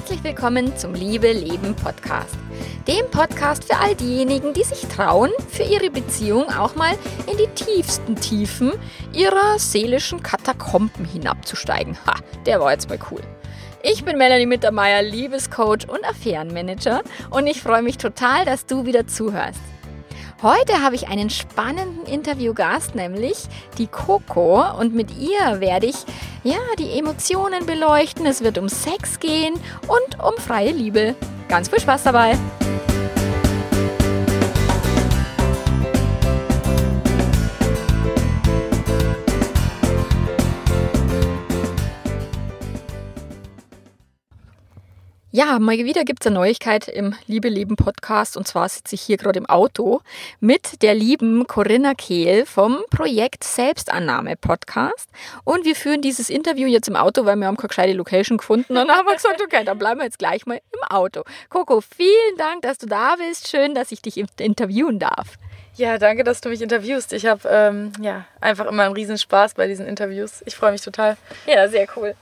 Herzlich willkommen zum Liebe Leben Podcast. Dem Podcast für all diejenigen, die sich trauen, für ihre Beziehung auch mal in die tiefsten Tiefen ihrer seelischen Katakomben hinabzusteigen. Ha, der war jetzt mal cool. Ich bin Melanie Mittermeier, Liebescoach und Affärenmanager und ich freue mich total, dass du wieder zuhörst. Heute habe ich einen spannenden Interviewgast, nämlich die Coco. Und mit ihr werde ich ja die Emotionen beleuchten. Es wird um Sex gehen und um freie Liebe. Ganz viel Spaß dabei! Ja, mal wieder gibt es eine Neuigkeit im Liebe Leben Podcast und zwar sitze ich hier gerade im Auto mit der lieben Corinna Kehl vom Projekt Selbstannahme Podcast und wir führen dieses Interview jetzt im Auto, weil wir haben keine gescheite Location gefunden und dann haben wir gesagt, okay, dann bleiben wir jetzt gleich mal im Auto. Coco, vielen Dank, dass du da bist. Schön, dass ich dich interviewen darf. Ja, danke, dass du mich interviewst. Ich habe ähm, ja, einfach immer einen Riesenspaß bei diesen Interviews. Ich freue mich total. Ja, sehr cool.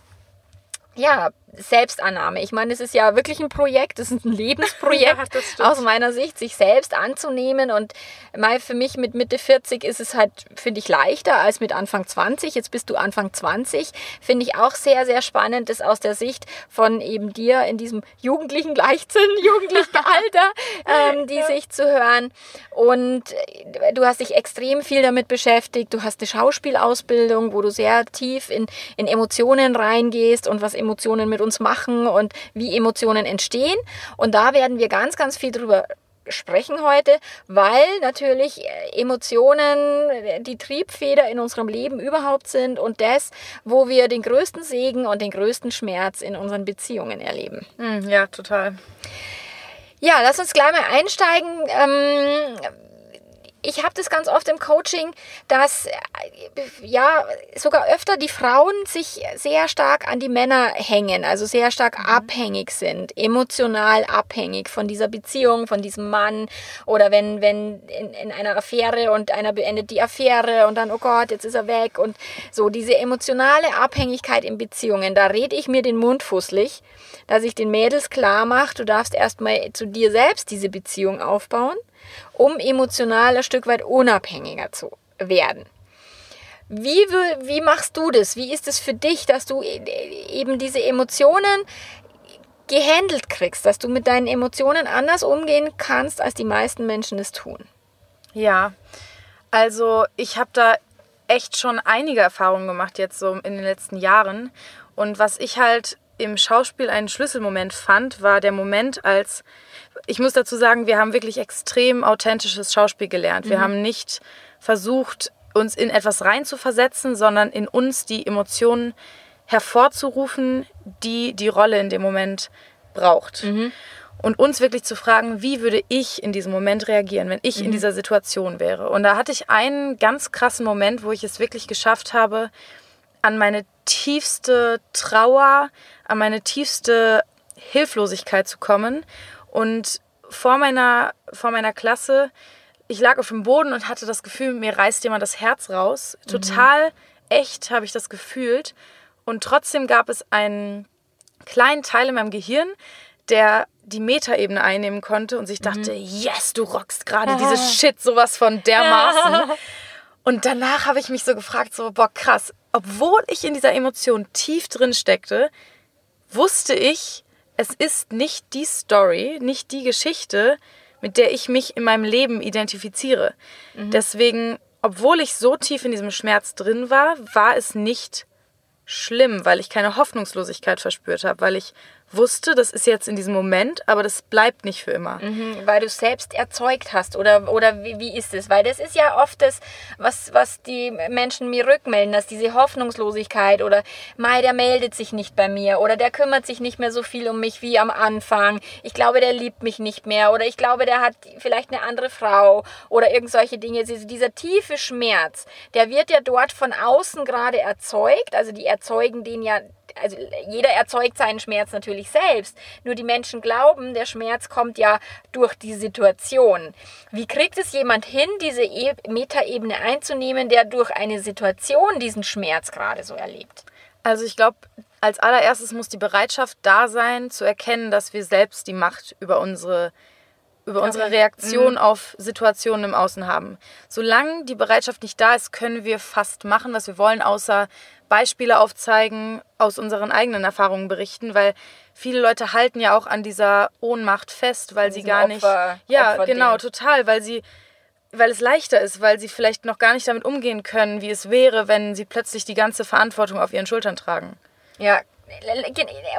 Ja, Selbstannahme. Ich meine, es ist ja wirklich ein Projekt, es ist ein Lebensprojekt ja, aus meiner Sicht, sich selbst anzunehmen. Und mal für mich mit Mitte 40 ist es halt, finde ich, leichter als mit Anfang 20. Jetzt bist du Anfang 20. Finde ich auch sehr, sehr spannend, das aus der Sicht von eben dir in diesem jugendlichen Leichtsinn, jugendlichen Alter, ähm, die ja. sich zu hören. Und du hast dich extrem viel damit beschäftigt. Du hast eine Schauspielausbildung, wo du sehr tief in, in Emotionen reingehst und was Emotionen mit uns uns machen und wie Emotionen entstehen. Und da werden wir ganz, ganz viel drüber sprechen heute, weil natürlich äh, Emotionen äh, die Triebfeder in unserem Leben überhaupt sind und das, wo wir den größten Segen und den größten Schmerz in unseren Beziehungen erleben. Hm, ja, total. Ja, lass uns gleich mal einsteigen. Ähm, ich habe das ganz oft im Coaching, dass äh, ja sogar öfter die Frauen sich sehr stark an die Männer hängen, also sehr stark mhm. abhängig sind, emotional abhängig von dieser Beziehung, von diesem Mann oder wenn wenn in, in einer Affäre und einer beendet die Affäre und dann oh Gott, jetzt ist er weg und so diese emotionale Abhängigkeit in Beziehungen, da rede ich mir den Mund fußlich, dass ich den Mädels klar mache, du darfst erstmal zu dir selbst diese Beziehung aufbauen um emotional ein Stück weit unabhängiger zu werden. Wie, wie machst du das? Wie ist es für dich, dass du e, eben diese Emotionen gehandelt kriegst, dass du mit deinen Emotionen anders umgehen kannst, als die meisten Menschen es tun? Ja, also ich habe da echt schon einige Erfahrungen gemacht jetzt so in den letzten Jahren. Und was ich halt im Schauspiel einen Schlüsselmoment fand, war der Moment, als ich muss dazu sagen, wir haben wirklich extrem authentisches Schauspiel gelernt. Wir mhm. haben nicht versucht, uns in etwas reinzuversetzen, sondern in uns die Emotionen hervorzurufen, die die Rolle in dem Moment braucht. Mhm. Und uns wirklich zu fragen, wie würde ich in diesem Moment reagieren, wenn ich mhm. in dieser Situation wäre. Und da hatte ich einen ganz krassen Moment, wo ich es wirklich geschafft habe, an meine tiefste Trauer, an meine tiefste Hilflosigkeit zu kommen und vor meiner, vor meiner Klasse, ich lag auf dem Boden und hatte das Gefühl, mir reißt jemand das Herz raus. Mhm. Total echt habe ich das gefühlt. Und trotzdem gab es einen kleinen Teil in meinem Gehirn, der die Metaebene einnehmen konnte und sich dachte, mhm. yes, du rockst gerade dieses Shit sowas von dermaßen. und danach habe ich mich so gefragt, so, boah, krass, obwohl ich in dieser Emotion tief drin steckte, wusste ich, es ist nicht die Story, nicht die Geschichte, mit der ich mich in meinem Leben identifiziere. Mhm. Deswegen, obwohl ich so tief in diesem Schmerz drin war, war es nicht schlimm, weil ich keine Hoffnungslosigkeit verspürt habe, weil ich wusste, das ist jetzt in diesem Moment, aber das bleibt nicht für immer. Mhm, weil du es selbst erzeugt hast oder, oder wie, wie ist es? Weil das ist ja oft das, was, was die Menschen mir rückmelden, dass diese Hoffnungslosigkeit oder Mai, der meldet sich nicht bei mir oder der kümmert sich nicht mehr so viel um mich wie am Anfang. Ich glaube, der liebt mich nicht mehr oder ich glaube, der hat vielleicht eine andere Frau oder irgend solche Dinge. Dieser tiefe Schmerz, der wird ja dort von außen gerade erzeugt, also die erzeugen den ja also jeder erzeugt seinen Schmerz natürlich selbst. Nur die Menschen glauben, der Schmerz kommt ja durch die Situation. Wie kriegt es jemand hin, diese e Metaebene einzunehmen, der durch eine Situation diesen Schmerz gerade so erlebt? Also ich glaube, als allererstes muss die Bereitschaft da sein, zu erkennen, dass wir selbst die Macht über unsere über unsere Okay. Reaktion Mhm. auf Situationen im Außen haben. Solange die Bereitschaft nicht da ist, können wir fast machen, was wir wollen, außer Beispiele aufzeigen, aus unseren eigenen Erfahrungen berichten, weil viele Leute halten ja auch an dieser Ohnmacht fest, weil sie gar nicht. Opfer- ja, Opferding. genau, total, weil sie weil es leichter ist, weil sie vielleicht noch gar nicht damit umgehen können, wie es wäre, wenn sie plötzlich die ganze Verantwortung auf ihren Schultern tragen. Ja.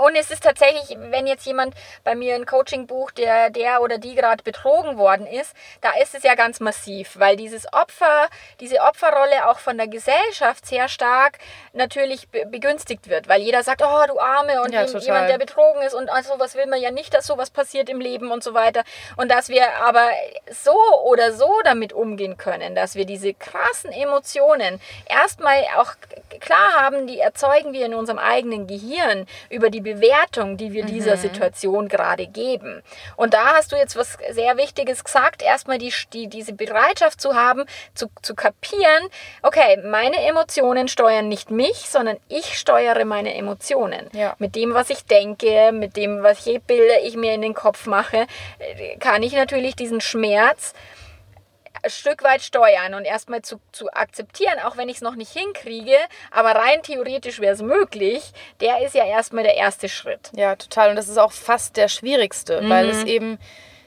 Und es ist tatsächlich, wenn jetzt jemand bei mir ein Coaching bucht, der, der oder die gerade betrogen worden ist, da ist es ja ganz massiv, weil dieses Opfer, diese Opferrolle auch von der Gesellschaft sehr stark natürlich be- begünstigt wird, weil jeder sagt, oh du Arme und Ja, jemand, der betrogen ist und also sowas will man ja nicht, dass sowas passiert im Leben und so weiter. Und dass wir aber so oder so damit umgehen können, dass wir diese krassen Emotionen erstmal auch klar haben, die erzeugen wir in unserem eigenen Gehirn über die Bewertung, die wir dieser Situation gerade geben. Und da hast du jetzt was sehr Wichtiges gesagt, erstmal die, die, diese Bereitschaft zu haben, zu, zu kapieren, okay, meine Emotionen steuern nicht mich, sondern ich steuere meine Emotionen. Ja. Mit dem, was ich denke, mit dem, welche Bilder ich mir in den Kopf mache, äh, kann ich natürlich diesen Schmerz ein Stück weit steuern und erstmal zu, zu akzeptieren, auch wenn ich es noch nicht hinkriege, aber rein theoretisch wäre es möglich, der ist ja erstmal der erste Schritt. Ja, total. Und das ist auch fast der schwierigste, weil es eben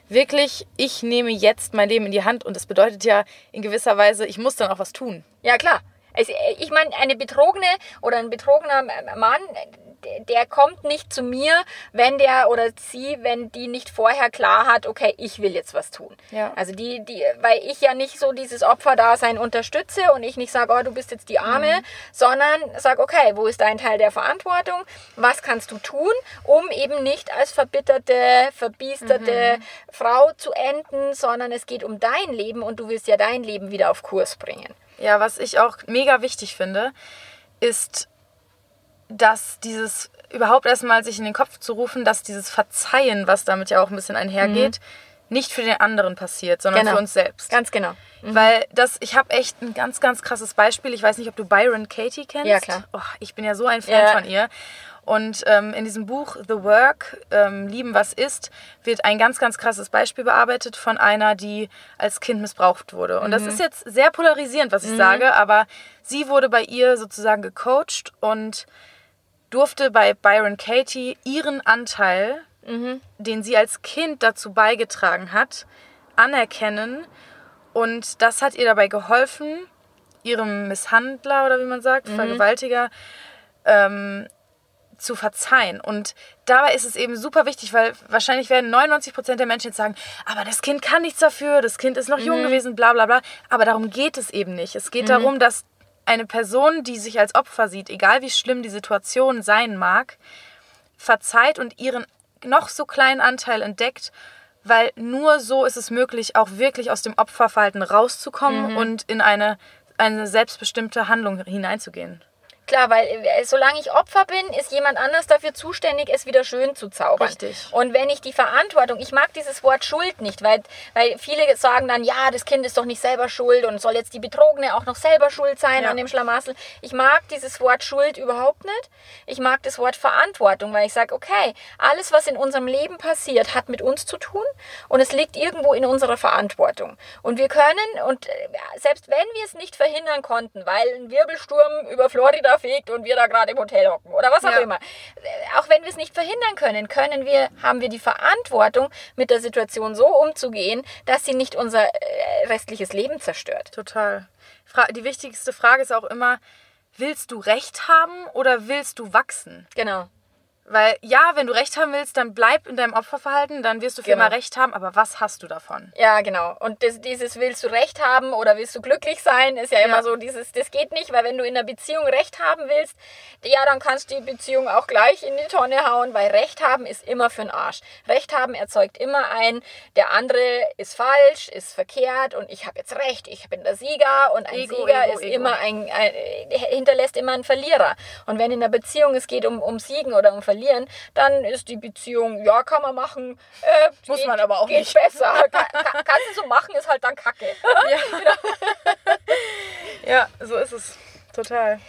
wirklich, ich nehme jetzt mein Leben in die Hand und das bedeutet ja in gewisser Weise, ich muss dann auch was tun. Ja, klar. Ich meine, eine betrogene oder ein betrogener Mann, der- kommt nicht zu mir, wenn der oder sie, wenn die nicht vorher klar hat, okay, ich will jetzt was tun. Ja. Also die, die, weil ich ja nicht so dieses Opferdasein unterstütze und ich nicht sage, oh, du bist jetzt die Arme, sondern sage, okay, wo ist dein Teil der Verantwortung? Was kannst du tun, um eben nicht als verbitterte, verbiesterte Frau zu enden, sondern es geht um dein Leben und du willst ja dein Leben wieder auf Kurs bringen. Ja, was ich auch mega wichtig finde, ist, dass dieses überhaupt erstmal sich in den Kopf zu rufen, dass dieses Verzeihen, was damit ja auch ein bisschen einhergeht, nicht für den anderen passiert, sondern Genau. für uns selbst. Ganz genau. Weil das, ich habe echt ein ganz, ganz krasses Beispiel. Ich weiß nicht, ob du Byron Katie kennst. Ja, klar. Oh, ich bin ja so ein Fan Ja. von ihr. Und ähm, in diesem Buch The Work, ähm, Lieben, was ist, wird ein ganz, ganz krasses Beispiel bearbeitet von einer, die als Kind missbraucht wurde. Und Mhm. das ist jetzt sehr polarisierend, was ich sage, aber sie wurde bei ihr sozusagen gecoacht und durfte bei Byron Katie ihren Anteil, Mhm. den sie als Kind dazu beigetragen hat, anerkennen. Und das hat ihr dabei geholfen, ihrem Misshandler oder wie man sagt, Mhm. Vergewaltiger, ähm, zu verzeihen. Und dabei ist es eben super wichtig, weil wahrscheinlich werden 99% der Menschen jetzt sagen, aber das Kind kann nichts dafür, das Kind ist noch Mhm. jung gewesen, bla bla bla. Aber darum geht es eben nicht. Es geht darum, dass eine Person, die sich als Opfer sieht, egal wie schlimm die Situation sein mag, verzeiht und ihren noch so kleinen Anteil entdeckt, weil nur so ist es möglich, auch wirklich aus dem Opferverhalten rauszukommen und in eine, eine selbstbestimmte Handlung hineinzugehen. Klar, weil äh, solange ich Opfer bin, ist jemand anders dafür zuständig, es wieder schön zu zaubern. Richtig. Und wenn ich die Verantwortung, ich mag dieses Wort Schuld nicht, weil, weil viele sagen dann, ja, das Kind ist doch nicht selber schuld und soll jetzt die Betrogene auch noch selber schuld sein Ja. an dem Schlamassel. Ich mag dieses Wort Schuld überhaupt nicht. Ich mag das Wort Verantwortung, weil ich sage, okay, alles, was in unserem Leben passiert, hat mit uns zu tun und es liegt irgendwo in unserer Verantwortung. Und wir können, und äh, selbst wenn wir es nicht verhindern konnten, weil ein Wirbelsturm über Florida fegt und wir da gerade im Hotel hocken oder was auch Ja. immer, auch wenn wir es nicht verhindern können, können wir, haben wir die Verantwortung, mit der Situation so umzugehen, dass sie nicht unser äh, restliches Leben zerstört. Total. Die wichtigste Frage ist auch immer, willst du Recht haben oder willst du wachsen? Genau. Weil ja, wenn du Recht haben willst, dann bleib in deinem Opferverhalten, dann wirst du für Genau. immer Recht haben, aber was hast du davon? Ja, genau. Und das, dieses willst du Recht haben oder willst du glücklich sein, ist ja, Ja. immer so dieses, das geht nicht, weil wenn du in einer Beziehung Recht haben willst, ja, dann kannst du die Beziehung auch gleich in die Tonne hauen, weil Recht haben ist immer für den Arsch. Recht haben erzeugt immer ein, der andere ist falsch, ist verkehrt und ich habe jetzt Recht, ich bin der Sieger und ein Ego, Sieger Ego, ist Ego. immer ein, ein, hinterlässt immer einen Verlierer. Und wenn in einer Beziehung es geht um, um Siegen oder um Verlieren, dann ist die Beziehung, ja, kann man machen, äh, Muss geht, man aber auch geht nicht. besser. Kann, kann, kannst du so machen, ist halt dann kacke. Ja, so ist es. Total.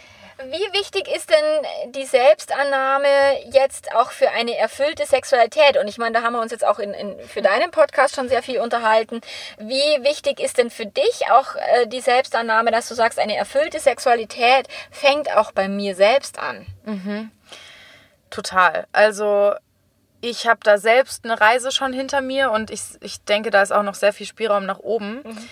wie wichtig ist denn die Selbstannahme jetzt auch für eine erfüllte Sexualität? Und ich meine, da haben wir uns jetzt auch in, in, für deinen Podcast schon sehr viel unterhalten. Wie wichtig ist denn für dich auch äh, die Selbstannahme, dass du sagst, eine erfüllte Sexualität fängt auch bei mir selbst an? Mhm. Total. Also ich habe da selbst eine Reise schon hinter mir und ich, ich denke, da ist auch noch sehr viel Spielraum nach oben. Mhm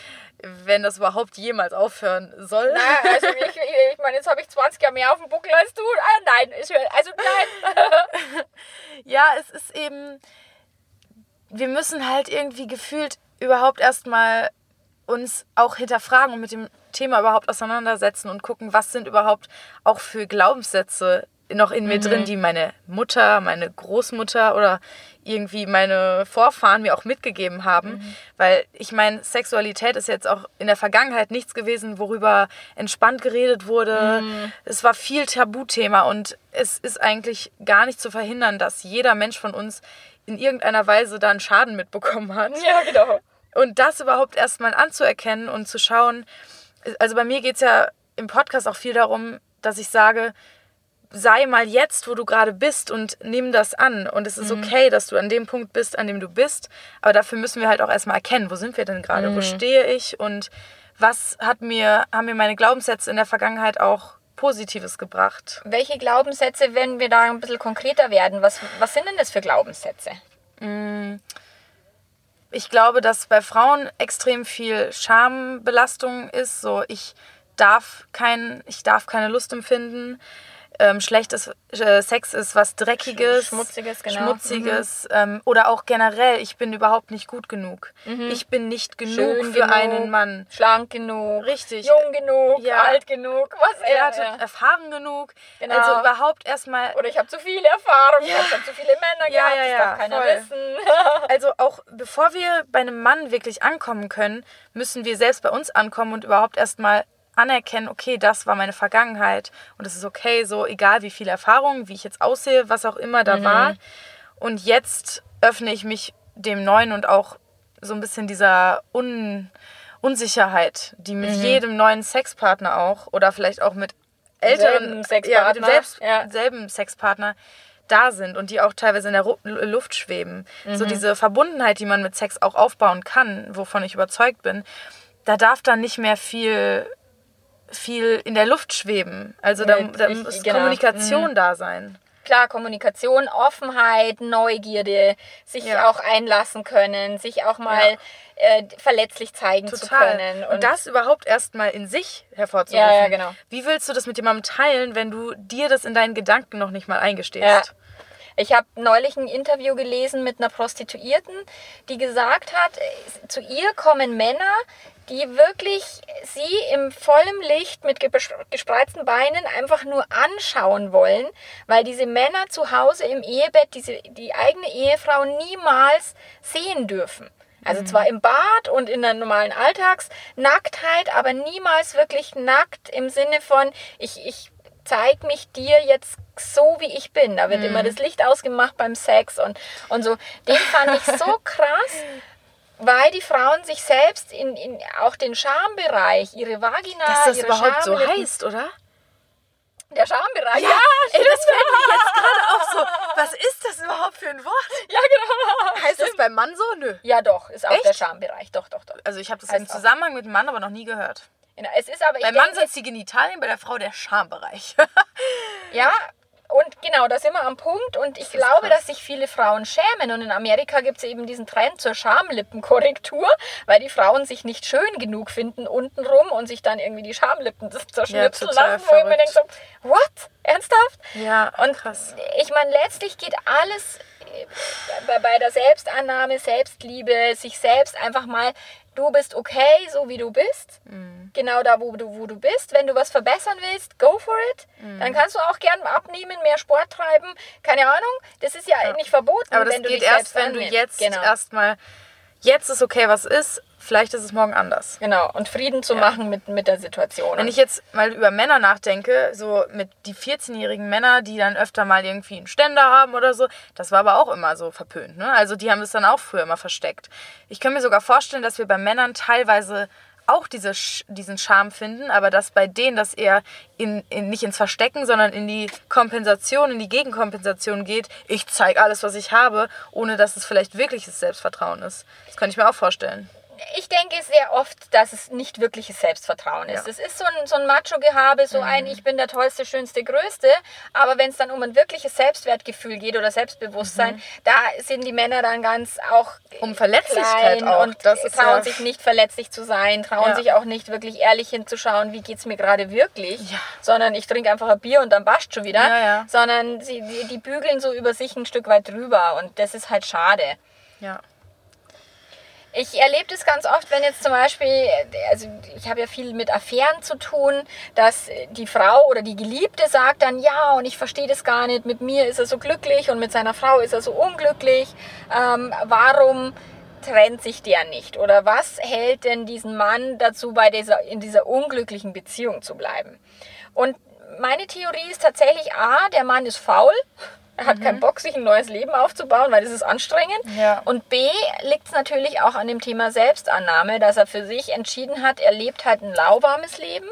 wenn das überhaupt jemals aufhören soll. Nein, also ich, ich, meine, jetzt habe ich 20 Jahre mehr auf dem Buckel als du. Ah, nein, also nein. ja, es ist eben, wir müssen halt irgendwie gefühlt überhaupt erstmal uns auch hinterfragen und mit dem Thema überhaupt auseinandersetzen und gucken, was sind überhaupt auch für Glaubenssätze noch in mir mhm. drin, die meine Mutter, meine Großmutter oder irgendwie meine Vorfahren mir auch mitgegeben haben. Mhm. Weil ich meine, Sexualität ist jetzt auch in der Vergangenheit nichts gewesen, worüber entspannt geredet wurde. Mhm. Es war viel Tabuthema und es ist eigentlich gar nicht zu verhindern, dass jeder Mensch von uns in irgendeiner Weise da einen Schaden mitbekommen hat. Ja, genau. Und das überhaupt erstmal anzuerkennen und zu schauen. Also bei mir geht es ja im Podcast auch viel darum, dass ich sage, sei mal jetzt, wo du gerade bist und nimm das an. Und es ist mhm. okay, dass du an dem Punkt bist, an dem du bist. Aber dafür müssen wir halt auch erstmal erkennen, wo sind wir denn gerade, mhm. wo stehe ich und was hat mir, haben mir meine Glaubenssätze in der Vergangenheit auch Positives gebracht. Welche Glaubenssätze, wenn wir da ein bisschen konkreter werden, was, was sind denn das für Glaubenssätze? Mm. Ich glaube, dass bei Frauen extrem viel Schambelastung ist. So, ich darf kein, ich darf keine Lust empfinden ähm, schlechtes äh, Sex ist was Dreckiges, Schmutziges, genau. Schmutziges mhm. ähm, oder auch generell, ich bin überhaupt nicht gut genug. Mhm. Ich bin nicht genug Schön für genug, einen Mann. Schlank genug. Richtig. Jung genug, ja. alt genug, was er hatte, ja. erfahren genug. Genau. Also überhaupt erstmal. Oder ich habe zu viele Erfahrungen, ja. ich habe zu viele Männer ja, gehabt, ja, ja, das darf keiner voll. wissen. also auch bevor wir bei einem Mann wirklich ankommen können, müssen wir selbst bei uns ankommen und überhaupt erstmal anerkennen, okay, das war meine Vergangenheit und es ist okay, so egal wie viele Erfahrungen, wie ich jetzt aussehe, was auch immer da mhm. war. Und jetzt öffne ich mich dem Neuen und auch so ein bisschen dieser Un Unsicherheit, die mit mhm. jedem neuen Sexpartner auch oder vielleicht auch mit älteren Sexpartner, ja, mit dem selbst, ja. selben Sexpartner da sind und die auch teilweise in der Luft schweben. Mhm. So diese Verbundenheit, die man mit Sex auch aufbauen kann, wovon ich überzeugt bin, da darf dann nicht mehr viel viel in der Luft schweben. Also da, da ich, muss genau. Kommunikation mhm. da sein. Klar, Kommunikation, Offenheit, Neugierde, sich ja. auch einlassen können, sich auch mal ja. äh, verletzlich zeigen Total. zu können. Und, und das überhaupt erstmal in sich hervorzurufen. Ja, ja, genau. Wie willst du das mit jemandem teilen, wenn du dir das in deinen Gedanken noch nicht mal eingestehst? Ja. Ich habe neulich ein Interview gelesen mit einer Prostituierten, die gesagt hat, zu ihr kommen Männer, die wirklich sie im vollen Licht mit gespreizten Beinen einfach nur anschauen wollen, weil diese Männer zu Hause im Ehebett diese, die eigene Ehefrau niemals sehen dürfen. Also mhm. zwar im Bad und in der normalen Alltagsnacktheit, aber niemals wirklich nackt im Sinne von, ich, ich zeig mich dir jetzt so, wie ich bin. Da wird mhm. immer das Licht ausgemacht beim Sex und, und so. Den fand ich so krass weil die Frauen sich selbst in, in auch den Schambereich, ihre Vagina, Dass das ihre überhaupt so heißt, oder? Der Schambereich. Ja, ja ey, das fällt mir jetzt gerade auch so. Was ist das überhaupt für ein Wort? Ja, genau. Heißt stimmt. das beim Mann so? Nö. Ja, doch, ist auch Echt? der Schambereich. Doch, doch, doch. Also ich habe das heißt im Zusammenhang auch. mit dem Mann aber noch nie gehört. Es ist aber, beim Mann sind es die Genitalien, bei der Frau der Schambereich. ja, und genau, da sind wir am Punkt. Und ich glaube, krass. dass sich viele Frauen schämen. Und in Amerika gibt es eben diesen Trend zur Schamlippenkorrektur, weil die Frauen sich nicht schön genug finden untenrum und sich dann irgendwie die Schamlippen zerschnipseln ja, lassen. Wo ich mir denke so, what? Ernsthaft? Ja, und krass. Ich meine, letztlich geht alles äh, bei der Selbstannahme, Selbstliebe, sich selbst einfach mal du bist okay, so wie du bist. Mhm. Genau da, wo du, wo du bist. Wenn du was verbessern willst, go for it. Mhm. Dann kannst du auch gern abnehmen, mehr Sport treiben. Keine Ahnung, das ist ja, ja. nicht verboten. Aber das geht erst, wenn annimmst. du jetzt genau. erstmal, jetzt ist okay, was ist vielleicht ist es morgen anders. Genau, und Frieden zu ja. machen mit, mit der Situation. Wenn ich jetzt mal über Männer nachdenke, so mit die 14-jährigen Männer, die dann öfter mal irgendwie einen Ständer haben oder so, das war aber auch immer so verpönt. Ne? Also die haben es dann auch früher immer versteckt. Ich kann mir sogar vorstellen, dass wir bei Männern teilweise auch diese, diesen Charme finden, aber dass bei denen das eher in, in, nicht ins Verstecken, sondern in die Kompensation, in die Gegenkompensation geht. Ich zeige alles, was ich habe, ohne dass es vielleicht wirkliches Selbstvertrauen ist. Das könnte ich mir auch vorstellen. Ich denke sehr oft, dass es nicht wirkliches Selbstvertrauen ist. Ja. Es ist so ein, so ein Macho-Gehabe, so ein Ich bin der Tollste, Schönste, Größte. Aber wenn es dann um ein wirkliches Selbstwertgefühl geht oder Selbstbewusstsein, da sind die Männer dann ganz auch Um Verletzlichkeit auch. und Das ist trauen ja- sich nicht verletzlich zu sein, trauen Ja. sich auch nicht wirklich ehrlich hinzuschauen, wie geht es mir gerade wirklich, sondern ich trinke einfach ein Bier und dann passt schon wieder, sondern sie, die, die bügeln so über sich ein Stück weit drüber und das ist halt schade. Ja. Ich erlebe das ganz oft, wenn jetzt zum Beispiel, also ich habe ja viel mit Affären zu tun, dass die Frau oder die Geliebte sagt dann, ja, und ich verstehe das gar nicht, mit mir ist er so glücklich und mit seiner Frau ist er so unglücklich. Ähm, warum trennt sich der nicht? Oder was hält denn diesen Mann dazu, bei dieser, in dieser unglücklichen Beziehung zu bleiben? Und meine Theorie ist tatsächlich, A, der Mann ist faul. Er hat keinen Bock, sich ein neues Leben aufzubauen, weil das ist anstrengend. Ja. Und B liegt es natürlich auch an dem Thema Selbstannahme, dass er für sich entschieden hat, er lebt halt ein lauwarmes Leben,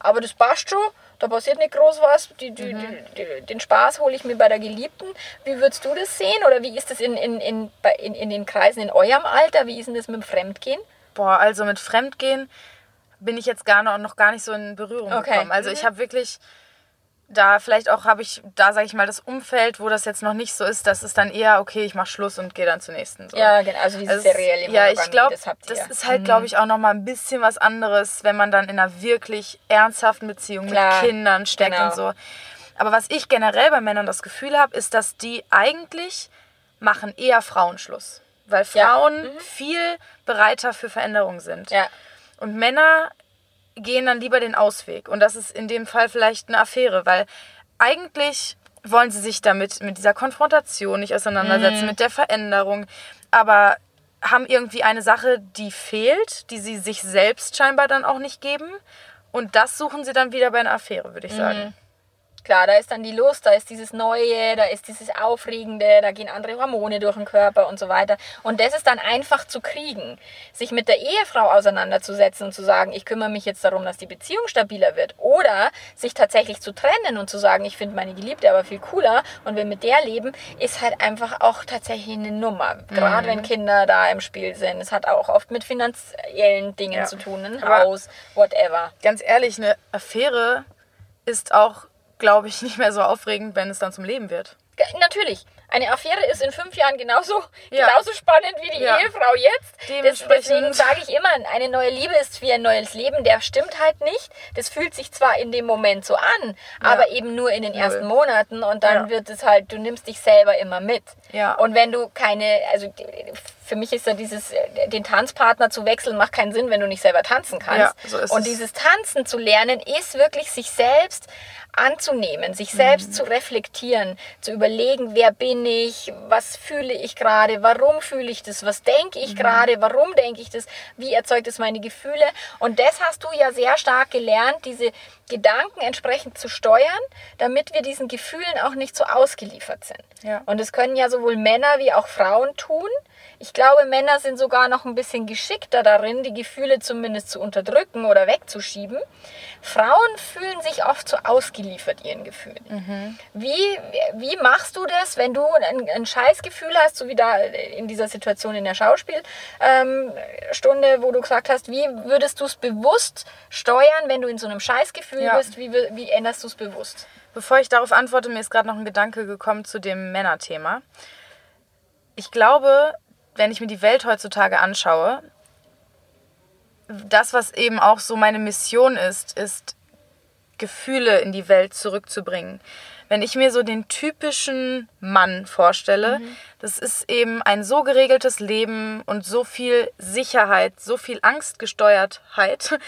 aber das passt schon, da passiert nicht groß was, die, die, die, die, den Spaß hole ich mir bei der Geliebten. Wie würdest du das sehen oder wie ist das in, in, in, in, in den Kreisen in eurem Alter? Wie ist denn das mit dem Fremdgehen? Boah, also mit Fremdgehen bin ich jetzt gar noch, noch gar nicht so in Berührung Okay. gekommen. Also Mhm. ich habe wirklich da vielleicht auch habe ich da sage ich mal das Umfeld, wo das jetzt noch nicht so ist, das ist dann eher okay, ich mache Schluss und gehe dann zur nächsten. So. Ja, genau, also diese Also serielle ja, ich glaube, das habt ihr. das ist halt, glaube ich, auch noch mal ein bisschen was anderes, wenn man dann in einer wirklich ernsthaften Beziehung Klar, mit Kindern steckt genau. und so. Aber was ich generell bei Männern das Gefühl habe, ist, dass die eigentlich machen eher Frauenschluss, weil Ja. Frauen viel bereiter für Veränderung sind. Ja, Und Männer gehen dann lieber den Ausweg. Und das ist in dem Fall vielleicht eine Affäre, weil eigentlich wollen sie sich damit mit dieser Konfrontation nicht auseinandersetzen, mit der Veränderung, aber haben irgendwie eine Sache, die fehlt, die sie sich selbst scheinbar dann auch nicht geben. Und das suchen sie dann wieder bei einer Affäre, würde ich sagen. Klar, da ist dann die Lust, da ist dieses Neue, da ist dieses Aufregende, da gehen andere Hormone durch den Körper und so weiter. Und das ist dann einfach zu kriegen. Sich mit der Ehefrau auseinanderzusetzen und zu sagen, ich kümmere mich jetzt darum, dass die Beziehung stabiler wird. Oder sich tatsächlich zu trennen und zu sagen, ich finde meine Geliebte aber viel cooler und will mit der leben, ist halt einfach auch tatsächlich eine Nummer. Gerade wenn Kinder da im Spiel sind. Es hat auch oft mit finanziellen Dingen Ja. zu tun, ein Haus, whatever. Ganz ehrlich, eine Affäre ist auch, glaube ich, nicht mehr so aufregend, wenn es dann zum Leben wird. Natürlich. Eine Affäre ist in fünf Jahren genauso, Ja. genauso spannend wie die Ja. Ehefrau jetzt. Das, deswegen sage ich immer, eine neue Liebe ist wie ein neues Leben. Der stimmt halt nicht. Das fühlt sich zwar in dem Moment so an, aber eben nur in den ersten Monaten und dann Ja. wird es halt, du nimmst dich selber immer mit. Ja. Und wenn du keine, also für mich ist da dieses, den Tanzpartner zu wechseln, macht keinen Sinn, wenn du nicht selber tanzen kannst. Ja, so ist und es. dieses Tanzen zu lernen, ist wirklich sich selbst anzunehmen, sich selbst Mhm. zu reflektieren, zu überlegen, wer bin ich, was fühle ich gerade, warum fühle ich das, was denke Mhm. ich gerade, warum denke ich das, wie erzeugt es meine Gefühle. Und das hast du ja sehr stark gelernt, diese Gedanken entsprechend zu steuern, damit wir diesen Gefühlen auch nicht so ausgeliefert sind. Ja. Und das können ja sowohl Männer wie auch Frauen tun. Ich glaube, Männer sind sogar noch ein bisschen geschickter darin, die Gefühle zumindest zu unterdrücken oder wegzuschieben. Frauen fühlen sich oft so ausgeliefert ihren Gefühlen. Wie, wie machst du das, wenn du ein, ein Scheißgefühl hast, so wie da in dieser Situation in der Schauspielstunde, ähm, wo du gesagt hast, wie würdest du es bewusst steuern, wenn du in so einem Scheißgefühl Ja. bist? Wie, wie änderst du es bewusst? Bevor ich darauf antworte, mir ist gerade noch ein Gedanke gekommen zu dem Männerthema. Ich glaube, wenn ich mir die Welt heutzutage anschaue, das, was eben auch so meine Mission ist, ist Gefühle in die Welt zurückzubringen. Wenn ich mir so den typischen Mann vorstelle, das ist eben ein so geregeltes Leben und so viel Sicherheit, so viel Angstgesteuertheit,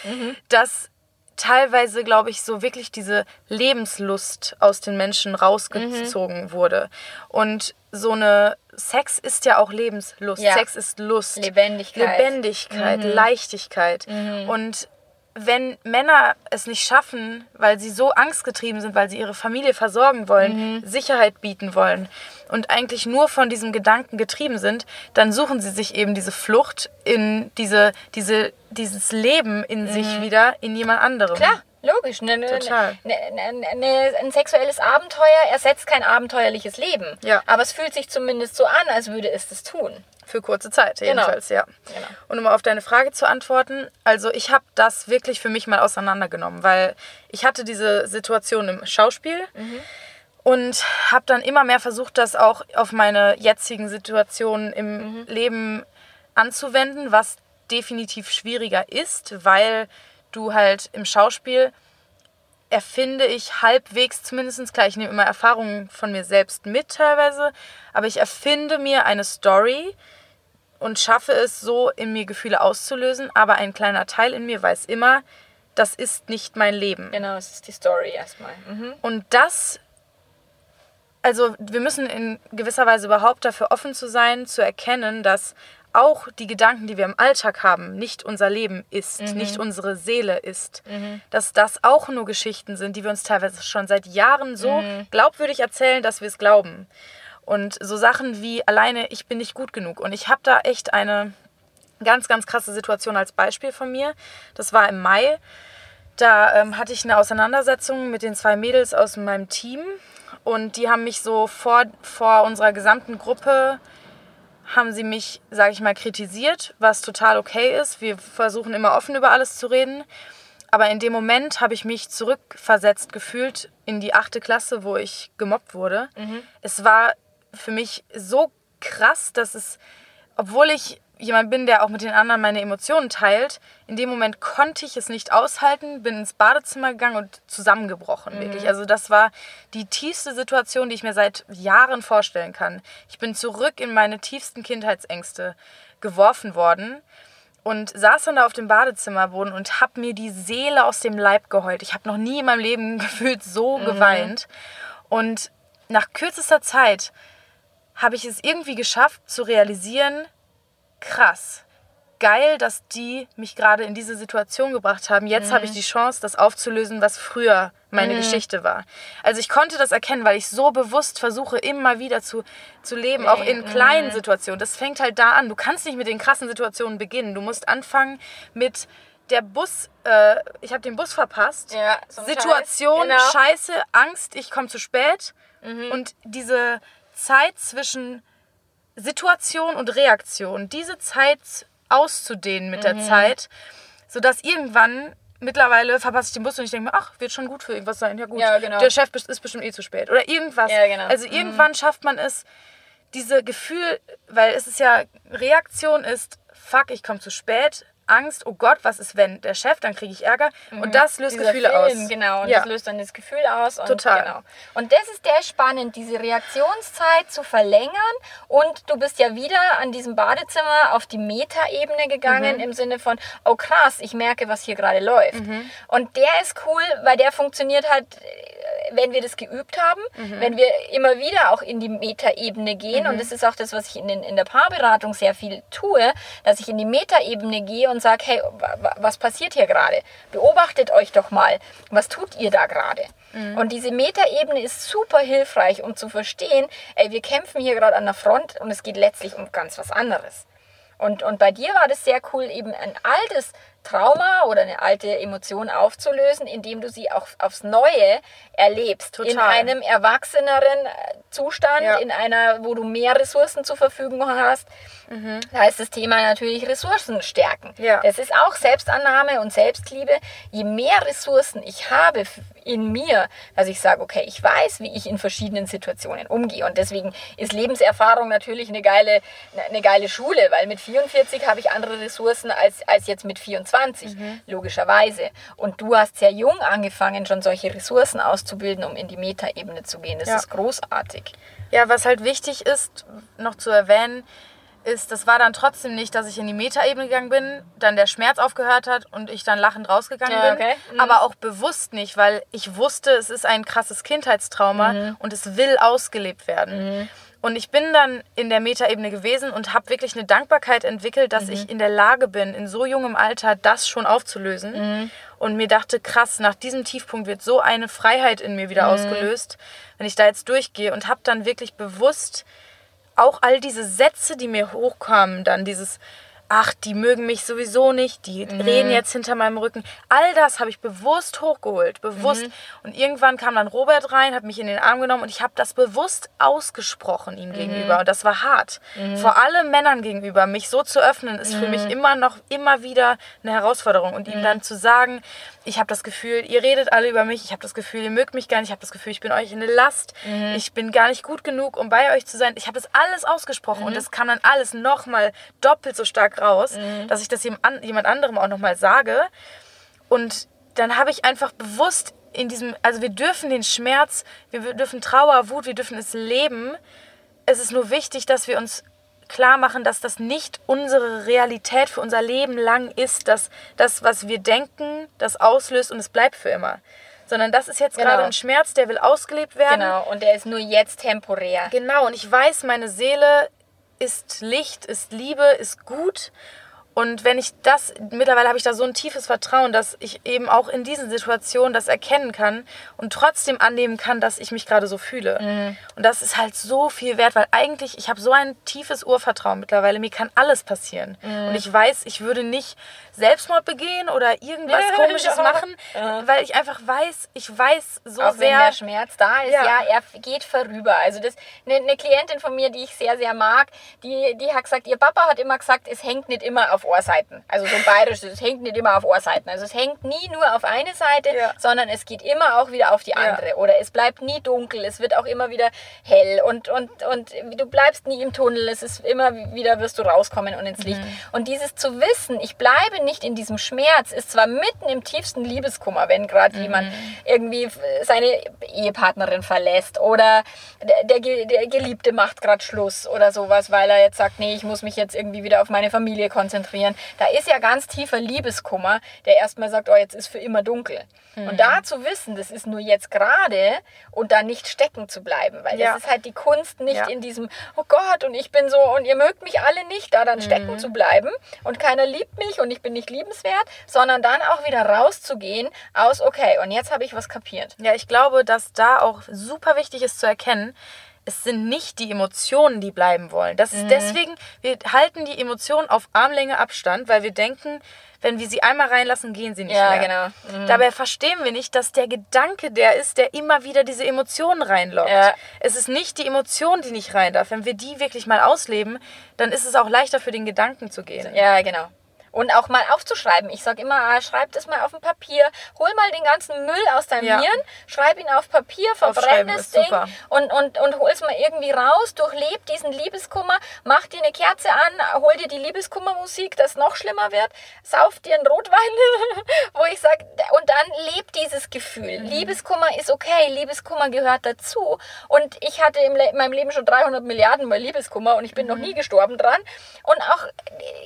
dass teilweise, glaube ich, so wirklich diese Lebenslust aus den Menschen rausgezogen wurde. Und so eine Sex ist ja auch Lebenslust. Ja. Sex ist Lust. Lebendigkeit. Lebendigkeit, Leichtigkeit. Und wenn Männer es nicht schaffen, weil sie so angstgetrieben sind, weil sie ihre Familie versorgen wollen, Mhm. Sicherheit bieten wollen und eigentlich nur von diesem Gedanken getrieben sind, dann suchen sie sich eben diese Flucht in diese, diese, dieses Leben in sich wieder in jemand anderem. Mhm. Klar, logisch. Ne, ne, Total. Ne, ne, ne, ein sexuelles Abenteuer ersetzt kein abenteuerliches Leben. Ja. Aber es fühlt sich zumindest so an, als würde es das tun. Für kurze Zeit, jedenfalls, ja. Genau. Und um auf deine Frage zu antworten, also ich habe das wirklich für mich mal auseinandergenommen, weil ich hatte diese Situation im Schauspiel und habe dann immer mehr versucht, das auch auf meine jetzigen Situationen im Leben anzuwenden, was definitiv schwieriger ist, weil du halt im Schauspiel erfinde ich halbwegs zumindest, klar, ich nehme immer Erfahrungen von mir selbst mit teilweise, aber ich erfinde mir eine Story und schaffe es so, in mir Gefühle auszulösen, aber ein kleiner Teil in mir weiß immer, das ist nicht mein Leben. Genau, es ist die Story erstmal. Mhm. Und das, also wir müssen in gewisser Weise überhaupt dafür offen zu sein, zu erkennen, dass auch die Gedanken, die wir im Alltag haben, nicht unser Leben ist, nicht unsere Seele ist. Dass das auch nur Geschichten sind, die wir uns teilweise schon seit Jahren so glaubwürdig erzählen, dass wir es glauben. Und so Sachen wie alleine, ich bin nicht gut genug. Und ich habe da echt eine ganz, ganz krasse Situation als Beispiel von mir. Das war im Mai. Da ähm, hatte ich eine Auseinandersetzung mit den zwei Mädels aus meinem Team. Und die haben mich so vor, vor unserer gesamten Gruppe, haben sie mich, sage ich mal, kritisiert, was total okay ist. Wir versuchen immer offen über alles zu reden. Aber in dem Moment habe ich mich zurückversetzt gefühlt in die achte Klasse, wo ich gemobbt wurde. Es war für mich so krass, dass es, obwohl ich jemand bin, der auch mit den anderen meine Emotionen teilt, in dem Moment konnte ich es nicht aushalten, bin ins Badezimmer gegangen und zusammengebrochen, wirklich. Also das war die tiefste Situation, die ich mir seit Jahren vorstellen kann. Ich bin zurück in meine tiefsten Kindheitsängste geworfen worden und saß dann da auf dem Badezimmerboden und habe mir die Seele aus dem Leib geheult. Ich habe noch nie in meinem Leben gefühlt so geweint. Und nach kürzester Zeit habe ich es irgendwie geschafft zu realisieren, krass, geil, dass die mich gerade in diese Situation gebracht haben. Jetzt habe ich die Chance, das aufzulösen, was früher meine Geschichte war. Also ich konnte das erkennen, weil ich so bewusst versuche, immer wieder zu, zu leben, auch in kleinen Situationen. Das fängt halt da an. Du kannst nicht mit den krassen Situationen beginnen. Du musst anfangen mit der Bus, äh, ich habe den Bus verpasst. Ja, Situation, genau. Scheiße, Angst, ich komme zu spät. Und diese Zeit zwischen Situation und Reaktion, diese Zeit auszudehnen mit Mhm. der Zeit, sodass irgendwann mittlerweile verpasse ich den Bus und ich denke mir, ach, wird schon gut für irgendwas sein. Ja gut, Ja, genau. der Chef ist bestimmt eh zu spät. Oder irgendwas. Ja, genau. Also irgendwann schafft man es, diese Gefühl, weil es ist ja, Reaktion ist, fuck, ich komme zu spät, Angst, oh Gott, was ist wenn der Chef, dann kriege ich Ärger. Und das löst Mhm. Dieser Gefühle Film, aus. Genau, und ja. das löst dann das Gefühl aus. Und Total. Genau. Und das ist der spannend, diese Reaktionszeit zu verlängern. Und du bist ja wieder an diesem Badezimmer auf die Metaebene gegangen, im Sinne von, oh krass, ich merke, was hier gerade läuft. Und der ist cool, weil der funktioniert halt, wenn wir das geübt haben, wenn wir immer wieder auch in die Metaebene gehen. Und das ist auch das, was ich in, den, in der Paarberatung sehr viel tue, dass ich in die Metaebene gehe und sage, hey, wa- wa- was passiert hier gerade? Beobachtet euch doch mal, was tut ihr da gerade? Und diese Metaebene ist super hilfreich, um zu verstehen, ey, wir kämpfen hier gerade an der Front und es geht letztlich um ganz was anderes. Und, und bei dir war das sehr cool, eben ein altes Trauma oder eine alte Emotion aufzulösen, indem du sie auch aufs Neue erlebst. In Total. einem erwachseneren äh, Zustand, Ja. in einer, wo du mehr Ressourcen zur Verfügung hast. Da ist das Thema natürlich Ressourcen stärken. Ja. Das ist auch Selbstannahme und Selbstliebe. Je mehr Ressourcen ich habe in mir, dass ich sage, okay, ich weiß, wie ich in verschiedenen Situationen umgehe. Und deswegen ist Lebenserfahrung natürlich eine geile, eine geile Schule, weil mit 44 habe ich andere Ressourcen als, als jetzt mit 24, logischerweise. Und du hast sehr jung angefangen, schon solche Ressourcen auszubilden, um in die Metaebene zu gehen. Das Ja. ist großartig. Ja, was halt wichtig ist, noch zu erwähnen, ist, das war dann trotzdem nicht, dass ich in die Metaebene gegangen bin, dann der Schmerz aufgehört hat und ich dann lachend rausgegangen Ja, bin. okay. Mhm. Aber auch bewusst nicht, weil ich wusste, es ist ein krasses Kindheitstrauma Mhm. und es will ausgelebt werden. Und ich bin dann in der Metaebene gewesen und habe wirklich eine Dankbarkeit entwickelt, dass ich in der Lage bin, in so jungem Alter das schon aufzulösen. Und mir dachte, krass, nach diesem Tiefpunkt wird so eine Freiheit in mir wieder ausgelöst, wenn ich da jetzt durchgehe. Und habe dann wirklich bewusst auch all diese Sätze, die mir hochkamen, dann dieses, ach, die mögen mich sowieso nicht, die reden jetzt hinter meinem Rücken. All das habe ich bewusst hochgeholt, bewusst. Und irgendwann kam dann Robert rein, hat mich in den Arm genommen und ich habe das bewusst ausgesprochen ihm gegenüber. Und das war hart. Vor allem Männern gegenüber, mich so zu öffnen, ist für mich immer noch, immer wieder eine Herausforderung. Und ihm dann zu sagen, ich habe das Gefühl, ihr redet alle über mich, ich habe das Gefühl, ihr mögt mich gar nicht, ich habe das Gefühl, ich bin euch eine Last, ich bin gar nicht gut genug, um bei euch zu sein. Ich habe das alles ausgesprochen und das kam dann alles nochmal doppelt so stark raus, dass ich das jemand an- jemand anderem auch nochmal sage. Und dann habe ich einfach bewusst in diesem, also wir dürfen den Schmerz, wir dürfen Trauer, Wut, wir dürfen es leben. Es ist nur wichtig, dass wir uns klar machen, dass das nicht unsere Realität für unser Leben lang ist, dass das, was wir denken, das auslöst und es bleibt für immer. Sondern das ist jetzt Genau. gerade ein Schmerz, der will ausgelebt werden. Genau, und der ist nur jetzt temporär. Genau, und ich weiß, meine Seele ist Licht, ist Liebe, ist gut. Und wenn ich das, mittlerweile habe ich da so ein tiefes Vertrauen, dass ich eben auch in diesen Situationen das erkennen kann und trotzdem annehmen kann, dass ich mich gerade so fühle. Und das ist halt so viel wert, weil eigentlich, ich habe so ein tiefes Urvertrauen mittlerweile, mir kann alles passieren. Und ich weiß, ich würde nicht Selbstmord begehen oder irgendwas Komisches machen, Ja. weil ich einfach weiß, ich weiß so auch wenn sehr. der Schmerz da ist, ja, Ja. er geht vorüber. Also das eine, eine Klientin von mir, die ich sehr, sehr mag, die, die hat gesagt, ihr Papa hat immer gesagt, es hängt nicht immer auf Ohrseiten. Also so bayerisch, es hängt nicht immer auf Ohrseiten. Also es hängt nie nur auf eine Seite, Ja. sondern es geht immer auch wieder auf die andere. Oder es bleibt nie dunkel, es wird auch immer wieder hell und, und, und du bleibst nie im Tunnel, es ist immer wieder, wirst du rauskommen und ins Licht. Und dieses zu wissen, ich bleibe nicht in diesem Schmerz, ist zwar mitten im tiefsten Liebeskummer, wenn gerade jemand irgendwie seine Ehepartnerin verlässt oder der, der, der Geliebte macht gerade Schluss oder sowas, weil er jetzt sagt, nee, ich muss mich jetzt irgendwie wieder auf meine Familie konzentrieren. Da ist ja ganz tiefer Liebeskummer, der erstmal sagt, oh, jetzt ist für immer dunkel. Und da zu wissen, das ist nur jetzt gerade und da nicht stecken zu bleiben, weil Ja. das ist halt die Kunst, nicht Ja. in diesem, oh Gott, und ich bin so und ihr mögt mich alle nicht, da dann stecken zu bleiben und keiner liebt mich und ich bin nicht liebenswert, sondern dann auch wieder rauszugehen aus, okay, und jetzt habe ich was kapiert. Ja, ich glaube, dass da auch super wichtig ist zu erkennen, es sind nicht die Emotionen, die bleiben wollen. Das Mhm. ist deswegen, wir halten die Emotionen auf Armlänge Abstand, weil wir denken, wenn wir sie einmal reinlassen, gehen sie nicht Ja, mehr. genau. Mhm. Dabei verstehen wir nicht, dass der Gedanke der ist, der immer wieder diese Emotionen reinlockt. Ja. Es ist nicht die Emotion, die nicht rein darf. Wenn wir die wirklich mal ausleben, dann ist es auch leichter für den Gedanken zu gehen. Ja, genau. Und auch mal aufzuschreiben. Ich sage immer, ah, schreib das mal auf ein Papier. Hol mal den ganzen Müll aus deinem Ja. Hirn, schreib ihn auf Papier, verbrenn das Ding super. und, und, und hol's mal irgendwie raus, durchleb diesen Liebeskummer, mach dir eine Kerze an, hol dir die Liebeskummermusik, das noch schlimmer wird, sauf dir einen Rotwein, wo ich sage, und dann leb dieses Gefühl. Mhm. Liebeskummer ist okay, Liebeskummer gehört dazu. Und ich hatte in meinem Leben schon 300 Milliarden Mal Liebeskummer und ich bin noch Mhm. nie gestorben dran. Und auch